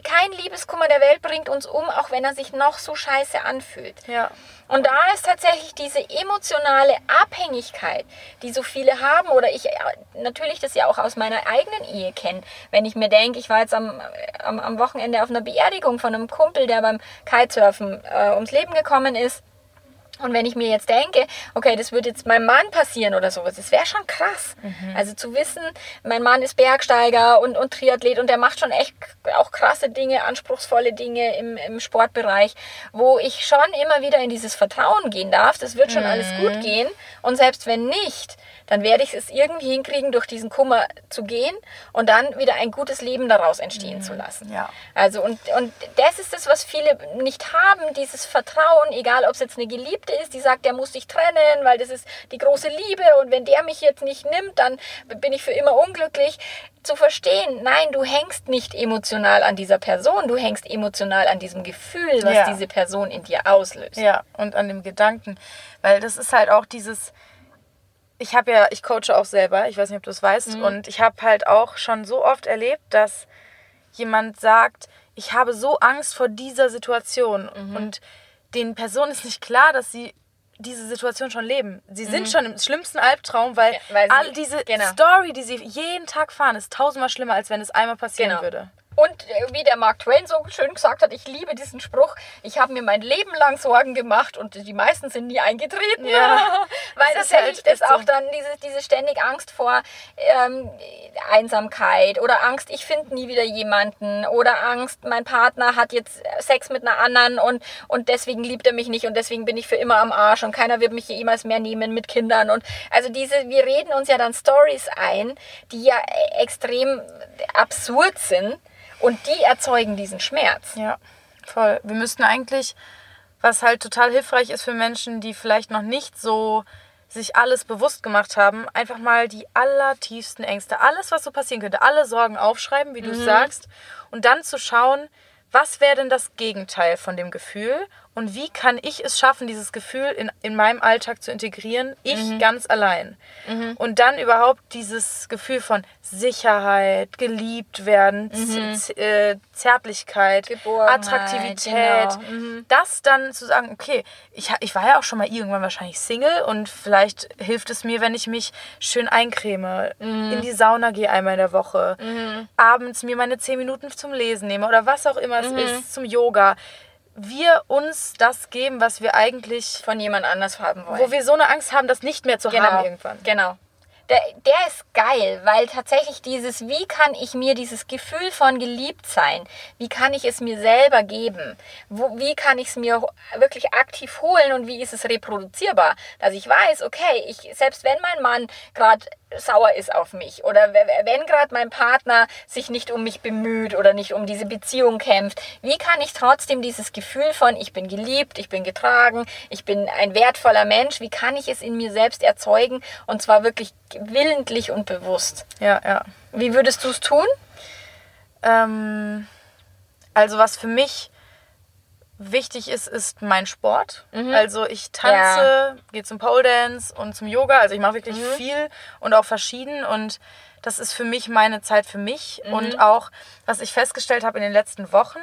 kein Liebeskummer der Welt bringt uns um, auch wenn er sich noch so scheiße anfühlt. Ja. Und da ist tatsächlich diese emotionale Abhängigkeit, die so viele haben, oder ich äh, natürlich das ja auch aus meiner eigenen Ehe kenne. Wenn ich mir denke, ich war jetzt am, am, am Wochenende auf einer Beerdigung von einem Kumpel, der beim Kitesurfen äh, ums Leben gekommen ist. Und wenn ich mir jetzt denke, okay, das wird jetzt meinem Mann passieren oder sowas, das wäre schon krass. Also zu wissen, mein Mann ist Bergsteiger und, und Triathlet und der macht schon echt auch krasse Dinge, anspruchsvolle Dinge im, im Sportbereich, wo ich schon immer wieder in dieses Vertrauen gehen darf, das wird schon alles gut gehen. Und selbst wenn nicht, dann werde ich es irgendwie hinkriegen, durch diesen Kummer zu gehen und dann wieder ein gutes Leben daraus entstehen zu lassen. Ja. Also und, und das ist das, was viele nicht haben, dieses Vertrauen, egal ob es jetzt eine Geliebte ist, die sagt, der muss sich trennen, weil das ist die große Liebe und wenn der mich jetzt nicht nimmt, dann bin ich für immer unglücklich. Zu verstehen, nein, du hängst nicht emotional an dieser Person, du hängst emotional an diesem Gefühl, was Ja. diese Person in dir auslöst. Ja, und an dem Gedanken. Weil das ist halt auch dieses. Ich habe ja, ich coache auch selber, ich weiß nicht, ob du es weißt, und ich habe halt auch schon so oft erlebt, dass jemand sagt, ich habe so Angst vor dieser Situation und den Personen ist nicht klar, dass sie diese Situation schon leben. Sie sind schon im schlimmsten Albtraum, weil, Mhm. weil all diese genau. Story, die sie jeden Tag fahren, ist tausendmal schlimmer, als wenn es einmal passieren Genau. würde. Und äh, wie der Mark Twain so schön gesagt hat, ich liebe diesen Spruch, ich habe mir mein Leben lang Sorgen gemacht und die meisten sind nie eingetreten. Ja. Weil Das tatsächlich halt das echt so. auch dann diese, diese ständig Angst vor ähm, Einsamkeit oder Angst, ich finde nie wieder jemanden oder Angst, mein Partner hat jetzt Sex mit einer anderen und, und deswegen liebt er mich nicht und deswegen bin ich für immer am Arsch und keiner wird mich jemals mehr nehmen mit Kindern und also diese, wir reden uns ja dann Stories ein, die ja äh, extrem absurd sind und die erzeugen diesen Schmerz. Ja, voll. Wir müssten eigentlich, was halt total hilfreich ist für Menschen, die vielleicht noch nicht so sich alles bewusst gemacht haben, einfach mal die allertiefsten Ängste, alles, was so passieren könnte, alle Sorgen aufschreiben, wie du es sagst, und dann zu schauen, was wäre denn das Gegenteil von dem Gefühl und wie kann ich es schaffen, dieses Gefühl in, in meinem Alltag zu integrieren, ich ganz allein. Und dann überhaupt dieses Gefühl von Sicherheit, geliebt werden, Z- äh, Zärtlichkeit, Attraktivität, genau. das dann zu sagen, okay, ich, ich war ja auch schon mal irgendwann wahrscheinlich Single und vielleicht hilft es mir, wenn ich mich schön eincreme, Mhm. in die Sauna gehe einmal in der Woche, abends mir meine zehn Minuten zum Lesen nehme oder was auch immer Mhm. es ist, zum Yoga. Wir uns das geben, was wir eigentlich, Von jemand anders haben wollen. wo wir so eine Angst haben, das nicht mehr zu haben irgendwann. Genau. Der, der ist geil, weil tatsächlich dieses, wie kann ich mir dieses Gefühl von geliebt sein, wie kann ich es mir selber geben, Wo, wie kann ich es mir wirklich aktiv holen und wie ist es reproduzierbar, dass ich weiß, okay, ich, selbst wenn mein Mann gerade sauer ist auf mich oder we- wenn gerade mein Partner sich nicht um mich bemüht oder nicht um diese Beziehung kämpft, wie kann ich trotzdem dieses Gefühl von ich bin geliebt, ich bin getragen, ich bin ein wertvoller Mensch, wie kann ich es in mir selbst erzeugen und zwar wirklich willentlich und bewusst. Ja, ja. Wie würdest du es tun? Ähm, also was für mich wichtig ist, ist mein Sport. Also ich tanze, gehe zum Pole Dance und zum Yoga. Also ich mache wirklich viel und auch verschieden und das ist für mich meine Zeit für mich und auch was ich festgestellt habe in den letzten Wochen,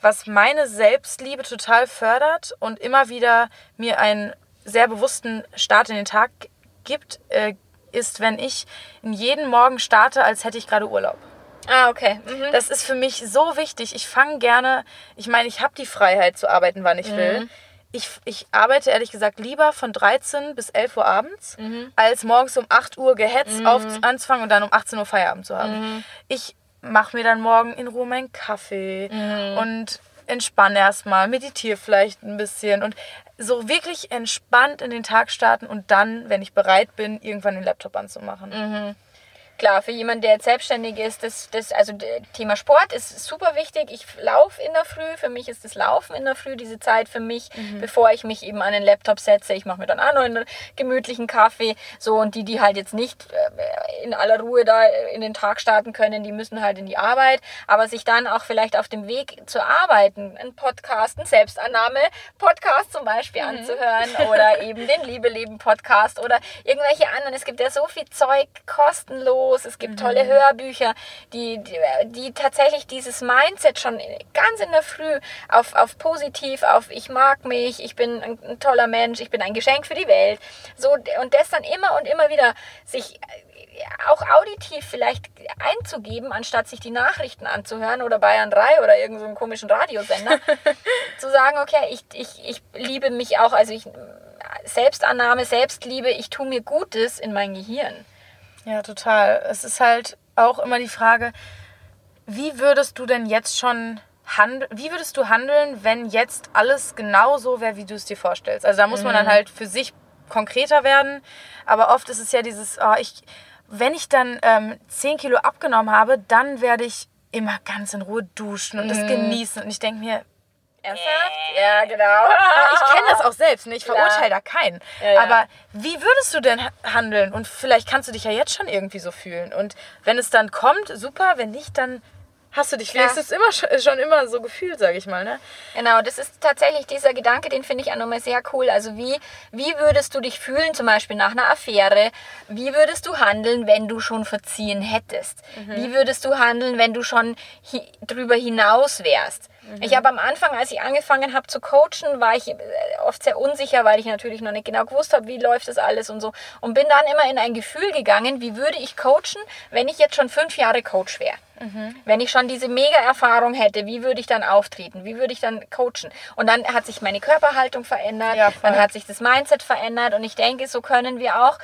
was meine Selbstliebe total fördert und immer wieder mir einen sehr bewussten Start in den Tag gibt, äh, ist, wenn ich in jeden Morgen starte, als hätte ich gerade Urlaub. Ah, okay. Mhm. Das ist für mich so wichtig. Ich fange gerne, ich meine, ich habe die Freiheit zu arbeiten, wann ich will. Ich, ich arbeite ehrlich gesagt lieber von 13 bis 11 Uhr abends, als morgens um 8 Uhr gehetzt auf, anzufangen und dann um 18 Uhr Feierabend zu haben. Ich mache mir dann morgen in Ruhe meinen Kaffee und entspanne erstmal, meditiere vielleicht ein bisschen und so wirklich entspannt in den Tag starten und dann, wenn ich bereit bin, irgendwann den Laptop anzumachen. Klar, für jemanden, der jetzt selbstständig ist, das, das, also Thema Sport ist super wichtig. Ich laufe in der Früh, für mich ist das Laufen in der Früh diese Zeit für mich, bevor ich mich eben an den Laptop setze. Ich mache mir dann auch noch einen gemütlichen Kaffee. So, und die, die halt jetzt nicht äh, in aller Ruhe da in den Tag starten können, die müssen halt in die Arbeit. Aber sich dann auch vielleicht auf dem Weg zur Arbeit einen Podcast, einen Selbstannahme-Podcast zum Beispiel anzuhören oder eben den Liebe leben Podcast oder irgendwelche anderen. Es gibt ja so viel Zeug kostenlos. Es gibt tolle Hörbücher, die, die, die tatsächlich dieses Mindset schon ganz in der Früh auf, auf positiv, auf ich mag mich, ich bin ein, ein toller Mensch, ich bin ein Geschenk für die Welt. So, und das dann immer und immer wieder sich auch auditiv vielleicht einzugeben, anstatt sich die Nachrichten anzuhören oder Bayern 3 oder irgendeinen so einen komischen Radiosender, zu sagen, okay, ich, ich, ich liebe mich auch, also ich Selbstannahme, Selbstliebe, ich tue mir Gutes in mein Gehirn. Ja, total. Es ist halt auch immer die Frage, wie würdest du denn jetzt schon handeln, wie würdest du handeln, wenn jetzt alles genau so wäre, wie du es dir vorstellst? Also da muss man dann halt für sich konkreter werden, aber oft ist es ja dieses, oh, ich, wenn ich dann ähm, 10 Kilo abgenommen habe, dann werde ich immer ganz in Ruhe duschen und das genießen und ich denke mir, Ernsthaft? Ja, genau. ich kenne das auch selbst, ne? ich verurteile da keinen. Ja, ja. Aber wie würdest du denn ha- handeln? Und vielleicht kannst du dich ja jetzt schon irgendwie so fühlen. Und wenn es dann kommt, super. Wenn nicht, dann hast du dich Klar. wenigstens immer schon, immer so gefühlt, sage ich mal. Ne? Genau, das ist tatsächlich dieser Gedanke, den finde ich auch nochmal sehr cool. Also wie, wie würdest du dich fühlen, zum Beispiel nach einer Affäre? Wie würdest du handeln, wenn du schon verziehen hättest? Wie würdest du handeln, wenn du schon hi drüber hinaus wärst? Ich habe am Anfang, als ich angefangen habe zu coachen, war ich äh, oft sehr unsicher, weil ich natürlich noch nicht genau gewusst habe, wie läuft das alles und so. Und bin dann immer in ein Gefühl gegangen, wie würde ich coachen, wenn ich jetzt schon fünf Jahre Coach wäre. Wenn ich schon diese Mega-Erfahrung hätte, wie würde ich dann auftreten? Wie würde ich dann coachen? Und dann hat sich meine Körperhaltung verändert, Ja, dann hat sich das Mindset verändert und ich denke, so können wir auch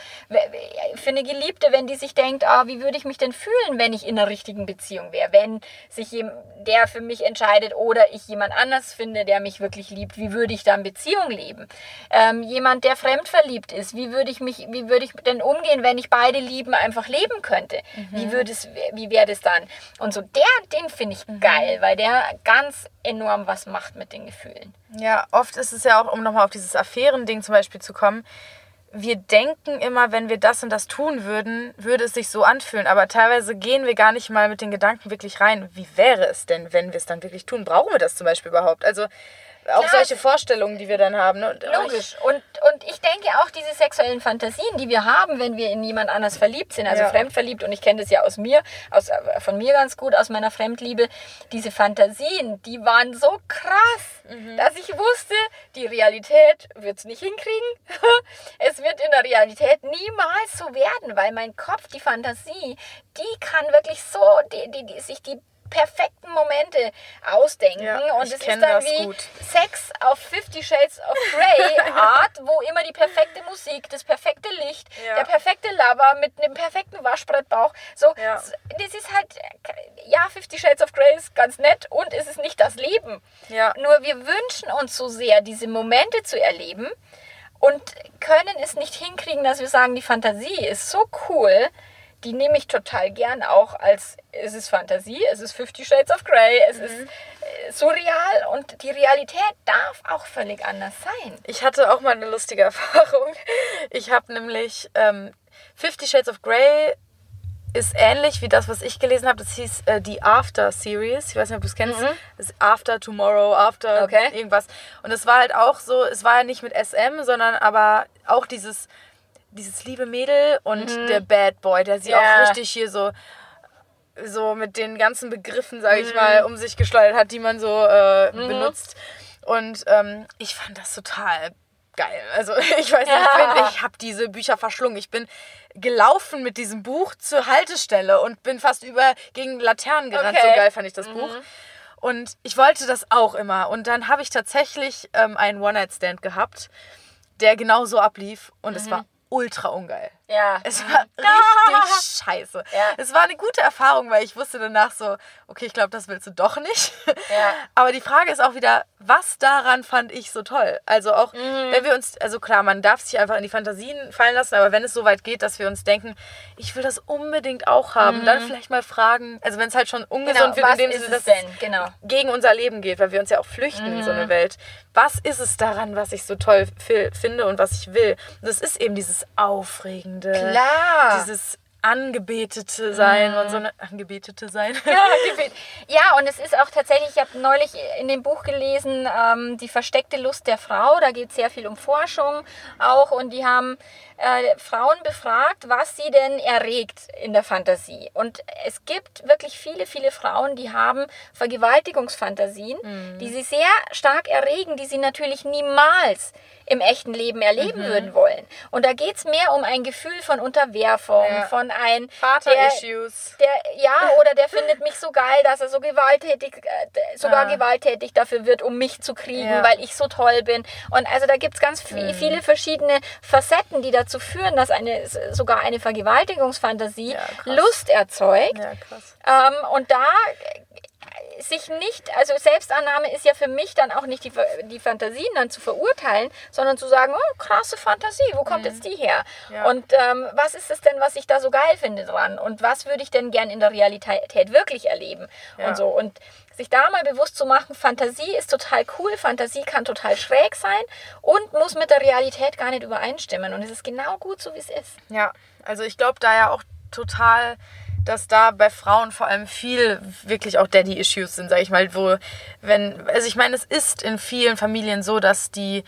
für eine Geliebte, wenn die sich denkt, ah, wie würde ich mich denn fühlen, wenn ich in einer richtigen Beziehung wäre, wenn sich der für mich entscheidet oder ich jemand anders finde, der mich wirklich liebt, wie würde ich dann Beziehung leben? Ähm, jemand, der fremdverliebt ist, wie würde ich mich, wie würde ich denn umgehen, wenn ich beide Lieben einfach leben könnte? Wie würde es, wie wäre das dann? Und so der, den finde ich geil, weil der ganz enorm was macht mit den Gefühlen. Ja, oft ist es ja auch, um nochmal auf dieses Affärending zum Beispiel zu kommen, wir denken immer, wenn wir das und das tun würden, würde es sich so anfühlen. Aber teilweise gehen wir gar nicht mal mit den Gedanken wirklich rein. Wie wäre es denn, wenn wir es dann wirklich tun? Brauchen wir das zum Beispiel überhaupt? Also auch Klar. solche Vorstellungen, die wir dann haben. Ne? Und- Logisch. Und, und ich denke auch diese sexuellen Fantasien, die wir haben, wenn wir in jemand anders verliebt sind, also Ja. fremdverliebt, und ich kenne das ja aus mir, aus, äh, von mir ganz gut, aus meiner Fremdliebe, diese Fantasien, die waren so krass, dass ich wusste, die Realität wird es nicht hinkriegen. es wird in der Realität niemals so werden, weil mein Kopf, die Fantasie, die kann wirklich so, die, die, die, sich die perfekten Momente ausdenken Ja, und es ist dann das wie gut. Sex auf Fifty Shades of Grey Art, wo immer die perfekte Musik, das perfekte Licht, Ja. der perfekte Lover mit einem perfekten Waschbrettbauch. So, Ja. das ist halt, ja, Fifty Shades of Grey ist ganz nett und es ist nicht das Leben. Ja. Nur wir wünschen uns so sehr, diese Momente zu erleben und können es nicht hinkriegen, dass wir sagen, die Fantasie ist so cool. Die nehme ich total gern auch als, es ist Fantasie, es ist Fifty Shades of Grey, es ist äh, surreal und die Realität darf auch völlig anders sein. Ich hatte auch mal eine lustige Erfahrung. Ich habe nämlich ähm, Fifty Shades of Grey ist ähnlich wie das, was ich gelesen habe. Das hieß äh, die After Series. Ich weiß nicht, ob du es kennst. Das ist After Tomorrow, After Mhm. Okay. irgendwas. Und es war halt auch so, es war ja nicht mit SM, sondern aber auch dieses, dieses liebe Mädel und der Bad Boy, der sie Mhm. Ja. auch richtig hier so so mit den ganzen Begriffen, sage Mhm. ich mal, um sich geschleudert hat, die man so äh, benutzt. Und ähm, ich fand das total geil. Also ich weiß nicht, ich, ich habe diese Bücher verschlungen. Ich bin gelaufen mit diesem Buch zur Haltestelle und bin fast über gegen Laternen gerannt. Okay. So geil fand ich das Buch. Und ich wollte das auch immer. Und dann habe ich tatsächlich ähm, einen One-Night-Stand gehabt, der genau so ablief. Und es war ultra ungeil. Ja. Es war richtig scheiße. Ja. Es war eine gute Erfahrung, weil ich wusste danach so, okay, ich glaube, das willst du doch nicht. Ja. Aber die Frage ist auch wieder, was daran fand ich so toll? Also auch, Mhm. wenn wir uns, also klar, man darf sich einfach in die Fantasien fallen lassen, aber wenn es so weit geht, dass wir uns denken, ich will das unbedingt auch haben, dann vielleicht mal fragen, also wenn es halt schon ungesund Mhm. Genau, wird, was in dem ist Sinne, es dass denn? Genau. gegen unser Leben geht, weil wir uns ja auch flüchten in so Mhm. eine Welt. Was ist es daran, was ich so toll fi- finde und was ich will? Und das ist eben dieses Aufregende. Klar. Dieses Angebetete sein und so eine Angebetete sein. Ja, Gebet. ja, und es ist auch tatsächlich, ich habe neulich in dem Buch gelesen, ähm, Die versteckte Lust der Frau. Da geht es sehr viel um Forschung auch. Und die haben äh, Frauen befragt, was sie denn erregt in der Fantasie. Und es gibt wirklich viele, viele Frauen, die haben Vergewaltigungsfantasien, die sie sehr stark erregen, die sie natürlich niemals im echten Leben erleben würden wollen. Und da geht es mehr um ein Gefühl von Unterwerfung, Ja. von ein Vater-Issues. ja, oder der findet mich so geil, dass er so gewalttätig, äh, sogar Ah. gewalttätig dafür wird, um mich zu kriegen, Ja. Mhm. weil ich so toll bin. Und also da gibt es ganz vi- viele verschiedene Facetten, die dazu führen, dass eine sogar eine Vergewaltigungsfantasie Ja. Lust erzeugt. Ja. Ähm, und da äh, sich nicht, also Selbstannahme ist ja für mich dann auch nicht die, die Fantasien dann zu verurteilen, sondern zu sagen, oh, krasse Fantasie, wo kommt jetzt die her? Mhm. Ja. Und ähm, was ist es denn, was ich da so geil finde dran? Und was würde ich denn gern in der Realität wirklich erleben? Ja. Und so. Und sich da mal bewusst zu machen, Fantasie ist total cool, Fantasie kann total schräg sein und muss mit der Realität gar nicht übereinstimmen. Und es ist genau gut so, wie es ist. Ja, also ich glaube da ja auch total, dass da bei Frauen vor allem viel wirklich auch Daddy-Issues sind, sag ich mal, wo, wenn, also ich meine, es ist in vielen Familien so, dass die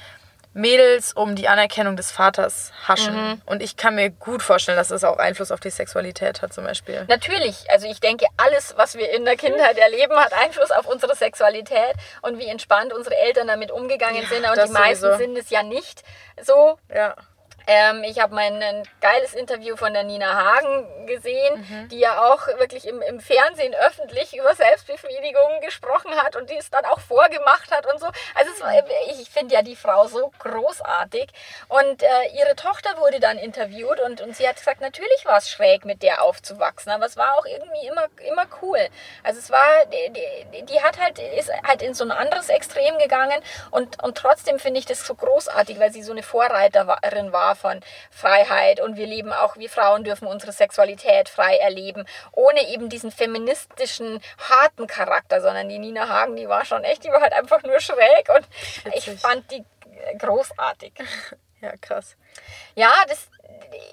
Mädels um die Anerkennung des Vaters haschen. Und ich kann mir gut vorstellen, dass das auch Einfluss auf die Sexualität hat zum Beispiel. Natürlich, also ich denke, alles, was wir in der Kindheit erleben, hat Einfluss auf unsere Sexualität und wie entspannt unsere Eltern damit umgegangen Ja, sind. Und die meisten sowieso. sind es ja nicht so. Ja. Ähm, ich habe mein ein geiles Interview von der Nina Hagen gesehen, Mhm. die ja auch wirklich im, im Fernsehen öffentlich über Selbstbefriedigung gesprochen hat und die es dann auch vorgemacht hat und so. Also es, war- ich finde ja die Frau so großartig. Und äh, ihre Tochter wurde dann interviewt und, und sie hat gesagt, natürlich war es schräg, mit der aufzuwachsen, aber es war auch irgendwie immer, immer cool. Also es war, die, die, die hat halt, ist halt in so ein anderes Extrem gegangen und, und trotzdem finde ich das so großartig, weil sie so eine Vorreiterin war von Freiheit und wir leben auch, wir Frauen dürfen unsere Sexualität frei erleben, ohne eben diesen feministischen, harten Charakter, sondern die Nina Hagen, die war schon echt, die war halt einfach nur schräg und ich Witzig. fand die äh, großartig. Ja, krass. Ja, das,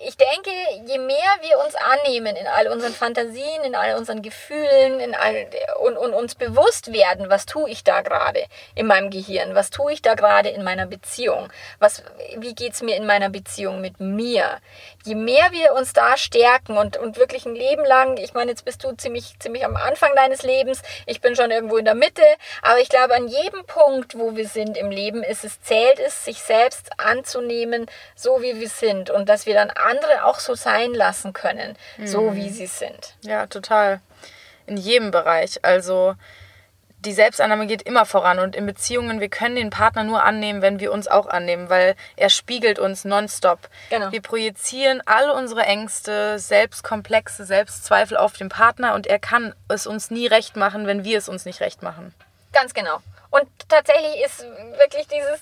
ich denke, je mehr wir uns annehmen in all unseren Fantasien, in all unseren Gefühlen, in all, und, und uns bewusst werden, was tue ich da gerade in meinem Gehirn, was tue ich da gerade in meiner Beziehung, was, wie geht es mir in meiner Beziehung mit mir. Je mehr wir uns da stärken und, und wirklich ein Leben lang, ich meine, jetzt bist du ziemlich, ziemlich am Anfang deines Lebens, ich bin schon irgendwo in der Mitte, aber ich glaube, an jedem Punkt, wo wir sind im Leben, ist es, zählt es, sich selbst anzunehmen, so wie wir sind und dass wir dann andere auch so sein lassen können, so wie sie sind. Ja, total. In jedem Bereich. Also die Selbstannahme geht immer voran und in Beziehungen, wir können den Partner nur annehmen, wenn wir uns auch annehmen, weil er spiegelt uns nonstop. Genau. Wir projizieren alle unsere Ängste, Selbstkomplexe, Selbstzweifel auf den Partner und er kann es uns nie recht machen, wenn wir es uns nicht recht machen. Ganz genau. Und tatsächlich ist wirklich dieses,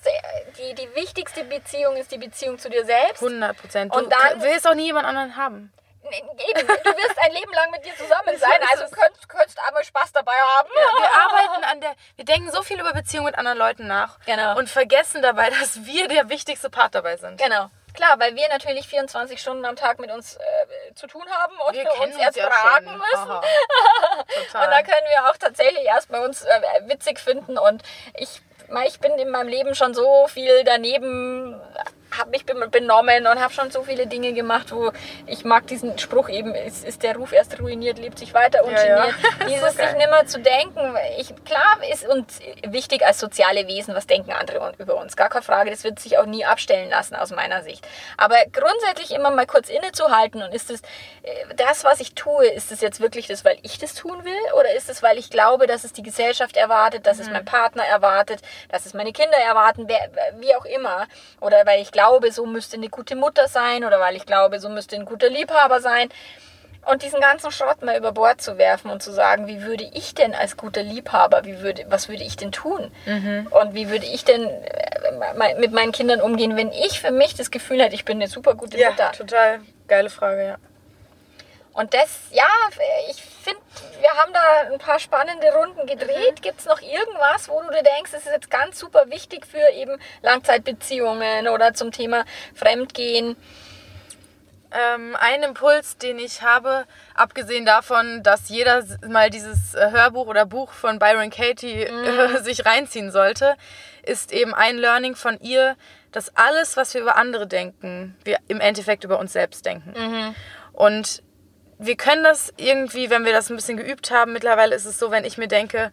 die, die wichtigste Beziehung ist die Beziehung zu dir selbst. 100 Prozent. Du Und dann- willst auch nie jemand anderen haben. Eben, du wirst ein Leben lang mit dir zusammen sein, also du könntest, könntest einmal Spaß dabei haben. Wir arbeiten an der, wir denken so viel über Beziehungen mit anderen Leuten nach Genau. und vergessen dabei, dass wir der wichtigste Part dabei sind. Genau. Klar, weil wir natürlich 24 Stunden am Tag mit uns äh, zu tun haben und Wir kennen uns erst ja fragen schon. müssen. Und da können wir auch tatsächlich erst bei uns äh, witzig finden. Und ich, ich bin in meinem Leben schon so viel daneben, habe mich benommen und habe schon so viele Dinge gemacht, wo ich mag diesen Spruch eben, ist, ist der Ruf erst ruiniert, lebt sich weiter Ja, ja. ungeniert. Das ist Dieses sich nimmer zu denken. Ich, klar ist uns wichtig als soziale Wesen, was denken andere über uns. Gar keine Frage, das wird sich auch nie abstellen lassen aus meiner Sicht. Aber grundsätzlich immer mal kurz innezuhalten und ist es äh, das, was ich tue, ist es jetzt wirklich das, weil ich das tun will oder ist es, weil ich glaube, dass es die Gesellschaft erwartet, dass es mein Partner erwartet, dass es meine Kinder erwarten, wer, wie auch immer. Oder weil ich glaube, so müsste eine gute Mutter sein oder weil ich glaube, so müsste ein guter Liebhaber sein. Und diesen ganzen Schrott mal über Bord zu werfen und zu sagen, wie würde ich denn als guter Liebhaber, wie würde, was würde ich denn tun? Und wie würde ich denn äh, mit meinen Kindern umgehen, wenn ich für mich das Gefühl hätte, ich bin eine super gute Ja, Mutter. total geile Frage, ja. Und das, ja, ich finde, wir haben da ein paar spannende Runden gedreht. Gibt es noch irgendwas, wo du dir denkst, das ist jetzt ganz super wichtig für eben Langzeitbeziehungen oder zum Thema Fremdgehen? Ähm, ein Impuls, den ich habe, abgesehen davon, dass jeder mal dieses äh, Hörbuch oder Buch von Byron Katie äh, sich reinziehen sollte, ist eben ein Learning von ihr, dass alles, was wir über andere denken, wir im Endeffekt über uns selbst denken. Und wir können das irgendwie, wenn wir das ein bisschen geübt haben, mittlerweile ist es so, wenn ich mir denke,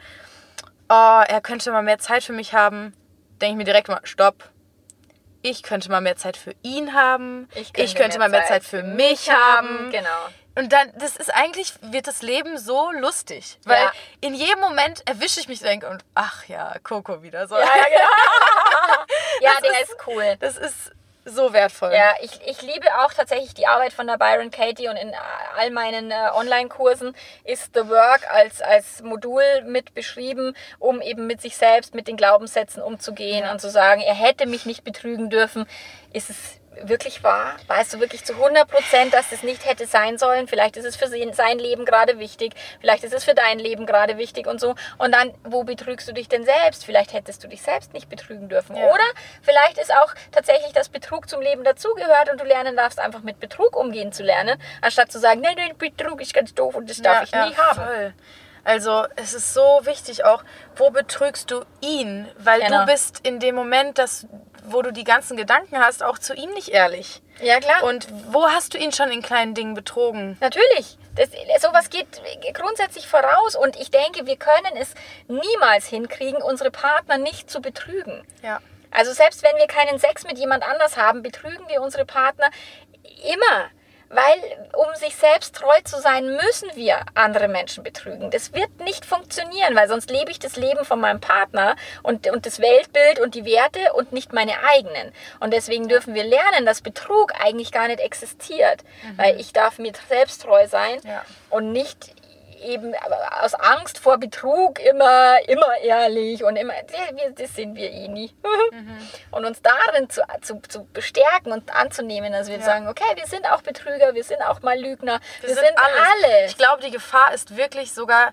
oh, er könnte mal mehr Zeit für mich haben, denke ich mir direkt mal, stopp. Ich könnte mal mehr Zeit für ihn haben. Ich könnte, mal mehr Zeit für mich haben. Genau. Und dann, das ist eigentlich, wird das Leben so lustig. Weil Ja. in jedem Moment erwische ich mich denke und ach ja, Coco wieder. So. Ja, ja, genau. ja, Das der ist- ist cool. Das ist so wertvoll. Ja, ich, ich liebe auch tatsächlich die Arbeit von der Byron Katie und in all meinen äh, Online-Kursen ist The Work als, als Modul mit beschrieben, um eben mit sich selbst, mit den Glaubenssätzen umzugehen und zu sagen, er hätte mich nicht betrügen dürfen. Ist es wirklich wahr? Weißt du wirklich zu 100 Prozent, dass das nicht hätte sein sollen? Vielleicht ist es für sein Leben gerade wichtig, vielleicht ist es für dein Leben gerade wichtig und so. Und dann, wo betrügst du dich denn selbst? Vielleicht hättest du dich selbst nicht betrügen dürfen. Ja. Oder vielleicht ist auch tatsächlich, dass Betrug zum Leben dazugehört und du lernen darfst, einfach mit Betrug umgehen zu lernen, anstatt zu sagen, nein, nein, Betrug ist ganz doof und das darf ich nie haben. Voll. Also es ist so wichtig auch, wo betrügst du ihn? Weil Genau. du bist in dem Moment, dass, wo du die ganzen Gedanken hast, auch zu ihm nicht ehrlich. Ja, klar. Und wo hast du ihn schon in kleinen Dingen betrogen? Natürlich. Das, sowas geht grundsätzlich voraus und ich denke, wir können es niemals hinkriegen, unsere Partner nicht zu betrügen. Ja. Also selbst wenn wir keinen Sex mit jemand anders haben, betrügen wir unsere Partner immer. Weil um sich selbst treu zu sein, müssen wir andere Menschen betrügen. Das wird nicht funktionieren, weil sonst lebe ich das Leben von meinem Partner und, und das Weltbild und die Werte und nicht meine eigenen. Und deswegen dürfen wir lernen, dass Betrug eigentlich gar nicht existiert. Mhm. Weil ich darf mir selbst treu sein ja. und nicht eben aus Angst vor Betrug immer, immer ehrlich und immer, das sind wir eh nie. Mhm. Und uns darin zu, zu, zu bestärken und anzunehmen, dass wir ja. sagen, okay, wir sind auch Betrüger, wir sind auch mal Lügner, wir, wir sind, sind alle. Ich glaube, die Gefahr ist wirklich sogar,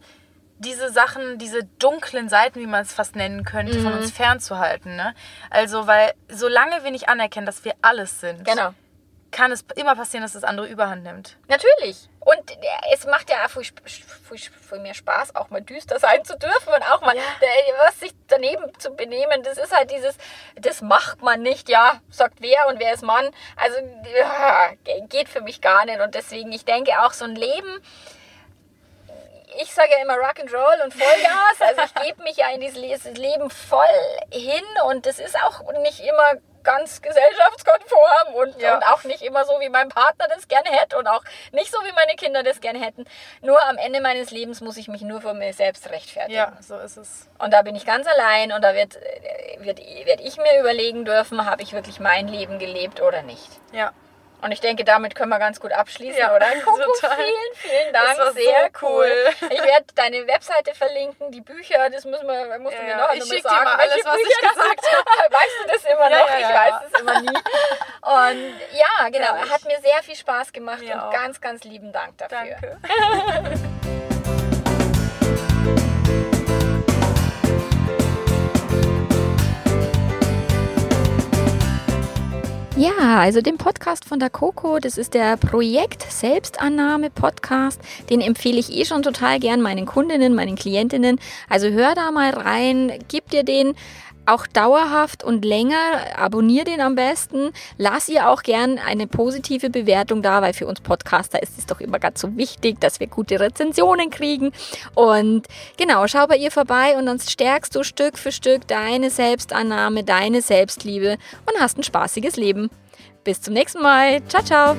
diese Sachen, diese dunklen Seiten, wie man es fast nennen könnte, mhm. von uns fernzuhalten. Ne? Also, weil solange wir nicht anerkennen, dass wir alles sind, genau kann es immer passieren, dass das andere Überhand nimmt. Natürlich. Und es macht ja viel, viel, viel mehr Spaß, auch mal düster sein zu dürfen und auch mal ja. was sich daneben zu benehmen. Das ist halt dieses, das macht man nicht, ja, sagt wer und wer ist Mann. Also geht für mich gar nicht. Und deswegen, ich denke auch so ein Leben, ich sage ja immer Rock'n'Roll und Vollgas. Also ich gebe mich ja in dieses Leben voll hin und das ist auch nicht immer ganz gesellschaftskonform und, ja. und auch nicht immer so, wie mein Partner das gerne hätte und auch nicht so, wie meine Kinder das gerne hätten. Nur am Ende meines Lebens muss ich mich nur vor mir selbst rechtfertigen. Ja, so ist es. Und da bin ich ganz allein und da wird, wird, wird ich mir überlegen dürfen, habe ich wirklich mein Leben gelebt oder nicht. Ja. Und ich denke, damit können wir ganz gut abschließen, ja, oder? Coco, vielen, vielen Dank. Sehr so cool. cool. Ich werde deine Webseite verlinken, die Bücher, das müssen wir, musst ja, du mir noch ich schicke dir mal alles, was Bücher ich gesagt habe. Weißt du das immer noch? Ja, ich weiß es immer nie. Und ja, genau, hat mir sehr viel Spaß gemacht und auch. ganz, ganz lieben Dank dafür. Danke. Ja, also den Podcast von der Coco, das ist der Projekt Selbstannahme Podcast. Den empfehle ich eh schon total gern meinen Kundinnen, meinen Klientinnen. Also hör da mal rein, gib dir den auch dauerhaft und länger. Abonnier den am besten. Lass ihr auch gern eine positive Bewertung da, weil für uns Podcaster ist es doch immer ganz so wichtig, dass wir gute Rezensionen kriegen. Und genau, schau bei ihr vorbei und dann stärkst du Stück für Stück deine Selbstannahme, deine Selbstliebe und hast ein spaßiges Leben. Bis zum nächsten Mal. Ciao, ciao.